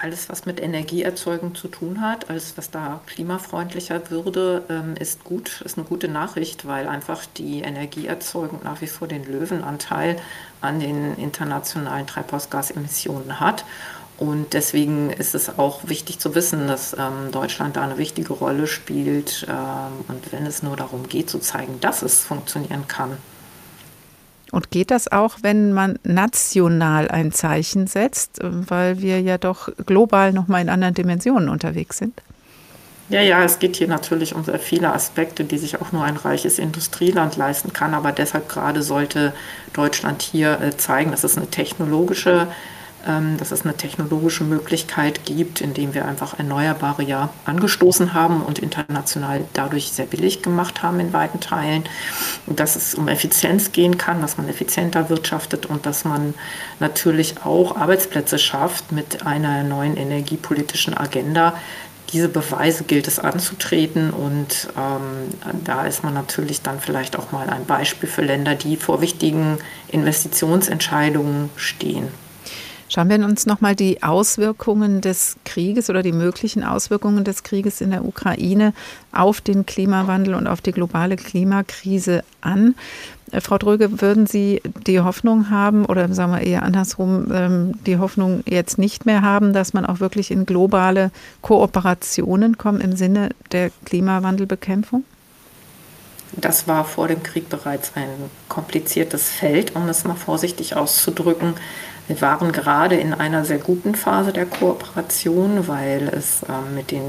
Alles, was mit Energieerzeugung zu tun hat, alles, was da klimafreundlicher würde, ähm, ist gut, ist eine gute Nachricht, weil einfach die Energieerzeugung nach wie vor den Löwenanteil an den internationalen Treibhausgasemissionen hat. Und deswegen ist es auch wichtig zu wissen, dass ähm, Deutschland da eine wichtige Rolle spielt. Ähm, und wenn es nur darum geht, zu zeigen, dass es funktionieren kann, und geht das auch, wenn man national ein Zeichen setzt, weil wir ja doch global noch mal in anderen Dimensionen unterwegs sind? Ja, ja, es geht hier natürlich um sehr viele Aspekte, die sich auch nur ein reiches Industrieland leisten kann. Aber deshalb gerade sollte Deutschland hier äh, zeigen, dass es eine technologische ähm, dass es eine technologische Möglichkeit gibt, indem wir einfach Erneuerbare ja angestoßen haben und international dadurch sehr billig gemacht haben in weiten Teilen. Dass es um Effizienz gehen kann, dass man effizienter wirtschaftet und dass man natürlich auch Arbeitsplätze schafft mit einer neuen energiepolitischen Agenda, diese Beweise gilt es anzutreten und ähm, da ist man natürlich dann vielleicht auch mal ein Beispiel für Länder, die vor wichtigen Investitionsentscheidungen stehen. Schauen wir uns nochmal die Auswirkungen des Krieges oder die möglichen Auswirkungen des Krieges in der Ukraine auf den Klimawandel und auf die globale Klimakrise an. Äh, Frau Dröge, würden Sie die Hoffnung haben oder sagen wir eher andersrum, ähm, die Hoffnung jetzt nicht mehr haben, dass man auch wirklich in globale Kooperationen kommt im Sinne der Klimawandelbekämpfung? Das war vor dem Krieg bereits ein kompliziertes Feld, um es mal vorsichtig auszudrücken. Wir waren gerade in einer sehr guten Phase der Kooperation, weil es äh, mit den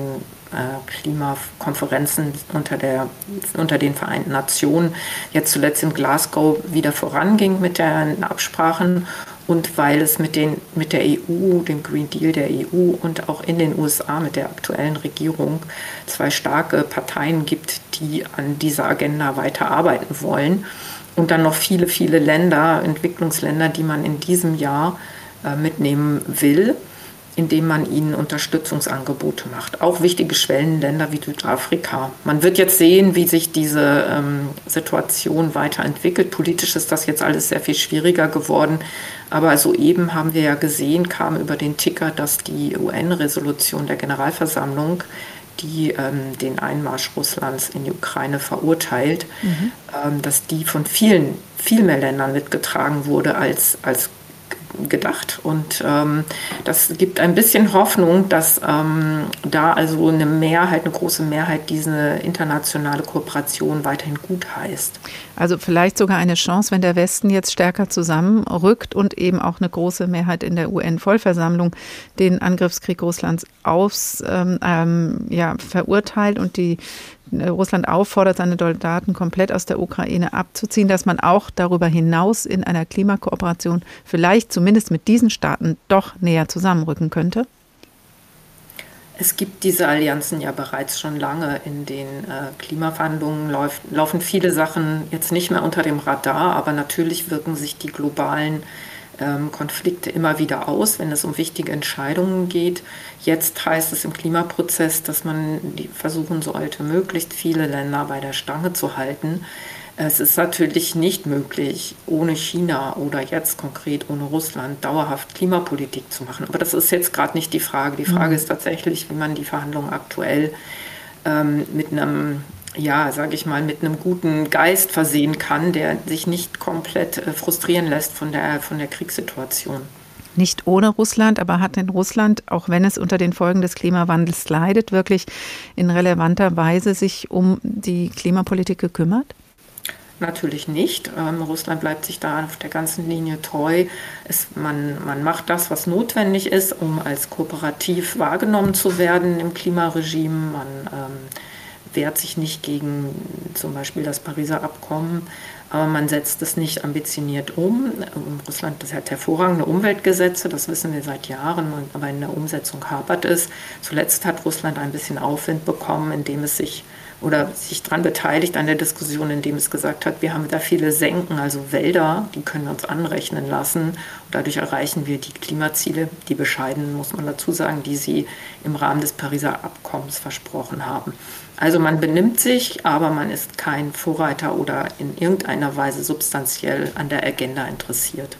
äh, Klimakonferenzen unter, der, unter den Vereinten Nationen jetzt zuletzt in Glasgow wieder voranging mit den Absprachen und weil es mit, den, mit der EU, dem Green Deal der EU und auch in den USA mit der aktuellen Regierung zwei starke Parteien gibt, die an dieser Agenda weiterarbeiten wollen und dann noch viele, viele Länder, Entwicklungsländer, die man in diesem Jahr äh, mitnehmen will, indem man ihnen Unterstützungsangebote macht. Auch wichtige Schwellenländer wie Südafrika. Man wird jetzt sehen, wie sich diese ähm, Situation weiterentwickelt. Politisch ist das jetzt alles sehr viel schwieriger geworden. Aber soeben haben wir ja gesehen, kam über den Ticker, dass die UN-Resolution der Generalversammlung die ähm, den Einmarsch Russlands in die Ukraine verurteilt, mhm. ähm, dass die von vielen, viel mehr Ländern mitgetragen wurde als, als gedacht. Und ähm, das gibt ein bisschen Hoffnung, dass ähm, da also eine Mehrheit, eine große Mehrheit diese internationale Kooperation weiterhin gut heißt. Also vielleicht sogar eine Chance, wenn der Westen jetzt stärker zusammenrückt und eben auch eine große Mehrheit in der UN-Vollversammlung den Angriffskrieg Russlands aus, ähm, ähm, ja, verurteilt und die Russland auffordert, seine Soldaten komplett aus der Ukraine abzuziehen, dass man auch darüber hinaus in einer Klimakooperation vielleicht zumindest mit diesen Staaten doch näher zusammenrücken könnte? Es gibt diese Allianzen ja bereits schon lange. In den äh, Klimaverhandlungen läuft, laufen viele Sachen jetzt nicht mehr unter dem Radar, aber natürlich wirken sich die globalen ähm, Konflikte immer wieder aus, wenn es um wichtige Entscheidungen geht. Jetzt heißt es im Klimaprozess, dass man die versuchen sollte, möglichst viele Länder bei der Stange zu halten. Es ist natürlich nicht möglich, ohne China oder jetzt konkret ohne Russland dauerhaft Klimapolitik zu machen. Aber das ist jetzt gerade nicht die Frage. Die Frage mhm. ist tatsächlich, wie man die Verhandlungen aktuell ähm, mit einem ja, sage ich mal, mit einem guten Geist versehen kann, der sich nicht komplett äh, frustrieren lässt von der, von der Kriegssituation. Nicht ohne Russland, aber hat denn Russland, auch wenn es unter den Folgen des Klimawandels leidet, wirklich in relevanter Weise sich um die Klimapolitik gekümmert? Natürlich nicht. Ähm, Russland bleibt sich da auf der ganzen Linie treu. Es, man, man macht das, was notwendig ist, um als kooperativ wahrgenommen zu werden im Klimaregime. Man ähm, wehrt sich nicht gegen zum Beispiel das Pariser Abkommen, aber man setzt es nicht ambitioniert um. Russland das hat hervorragende Umweltgesetze, das wissen wir seit Jahren, aber in der Umsetzung hapert es. Zuletzt hat Russland ein bisschen Aufwind bekommen, indem es sich oder sich daran beteiligt an der Diskussion, indem es gesagt hat, wir haben da viele Senken, also Wälder, die können wir uns anrechnen lassen. Und dadurch erreichen wir die Klimaziele, die bescheidenen, muss man dazu sagen, die sie im Rahmen des Pariser Abkommens versprochen haben. Also man benimmt sich, aber man ist kein Vorreiter oder in irgendeiner Weise substanziell an der Agenda interessiert.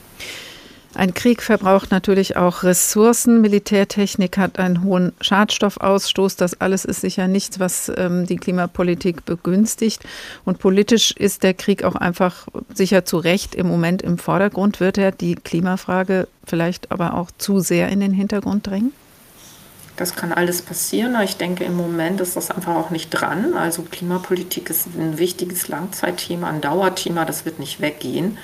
Ein Krieg verbraucht natürlich auch Ressourcen. Militärtechnik hat einen hohen Schadstoffausstoß. Das alles ist sicher nichts, was ähm, die Klimapolitik begünstigt. Und politisch ist der Krieg auch einfach sicher zu Recht im Moment im Vordergrund. Wird er die Klimafrage vielleicht aber auch zu sehr in den Hintergrund drängen? Das kann alles passieren. Ich denke, im Moment ist das einfach auch nicht dran. Also Klimapolitik ist ein wichtiges Langzeitthema, ein Dauerthema. Das wird nicht weggehen.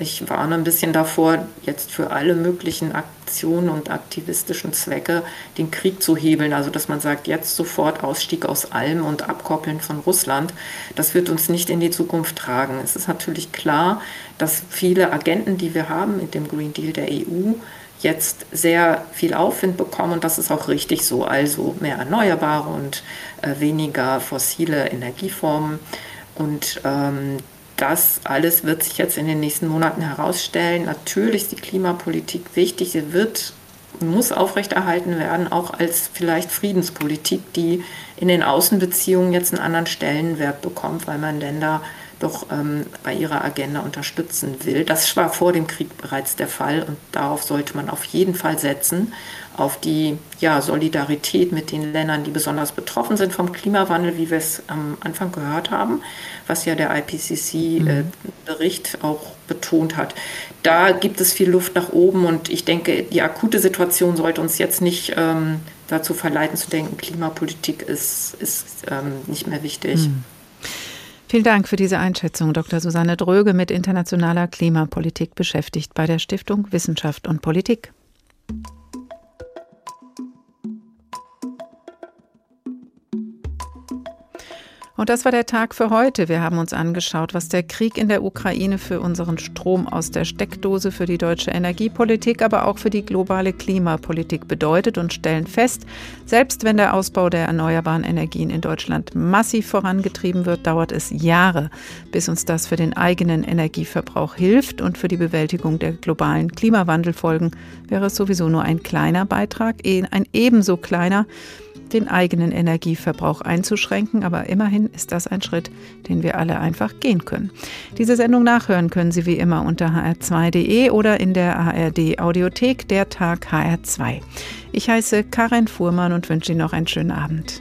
Ich warne ein bisschen davor, jetzt für alle möglichen Aktionen und aktivistischen Zwecke den Krieg zu hebeln. Also dass man sagt, jetzt sofort Ausstieg aus allem und Abkoppeln von Russland. Das wird uns nicht in die Zukunft tragen. Es ist natürlich klar, dass viele Agenten, die wir haben mit dem Green Deal der EU, jetzt sehr viel Aufwind bekommen und das ist auch richtig so. Also mehr Erneuerbare und äh, weniger fossile Energieformen. Und ähm, das alles wird sich jetzt in den nächsten Monaten herausstellen. Natürlich ist die Klimapolitik wichtig. Sie wird, muss aufrechterhalten werden, auch als vielleicht Friedenspolitik, die in den Außenbeziehungen jetzt einen anderen Stellenwert bekommt, weil man Länder doch ähm, bei ihrer Agenda unterstützen will. Das war vor dem Krieg bereits der Fall und darauf sollte man auf jeden Fall setzen, auf die ja, Solidarität mit den Ländern, die besonders betroffen sind vom Klimawandel, wie wir es am Anfang gehört haben, was ja der IPCC-Bericht äh, mhm. auch betont hat. Da gibt es viel Luft nach oben und ich denke, die akute Situation sollte uns jetzt nicht ähm, dazu verleiten zu denken, Klimapolitik ist, ist ähm, nicht mehr wichtig. Mhm. Vielen Dank für diese Einschätzung, Dr. Susanne Dröge mit internationaler Klimapolitik beschäftigt bei der Stiftung Wissenschaft und Politik. Und das war der Tag für heute. Wir haben uns angeschaut, was der Krieg in der Ukraine für unseren Strom aus der Steckdose, für die deutsche Energiepolitik, aber auch für die globale Klimapolitik bedeutet und stellen fest, selbst wenn der Ausbau der erneuerbaren Energien in Deutschland massiv vorangetrieben wird, dauert es Jahre, bis uns das für den eigenen Energieverbrauch hilft und für die Bewältigung der globalen Klimawandelfolgen wäre es sowieso nur ein kleiner Beitrag, ein ebenso kleiner, den eigenen Energieverbrauch einzuschränken, aber immerhin ist das ein Schritt, den wir alle einfach gehen können. Diese Sendung nachhören können Sie wie immer unter hr2.de oder in der ARD Audiothek der Tag HR2. Ich heiße Karin Fuhrmann und wünsche Ihnen noch einen schönen Abend.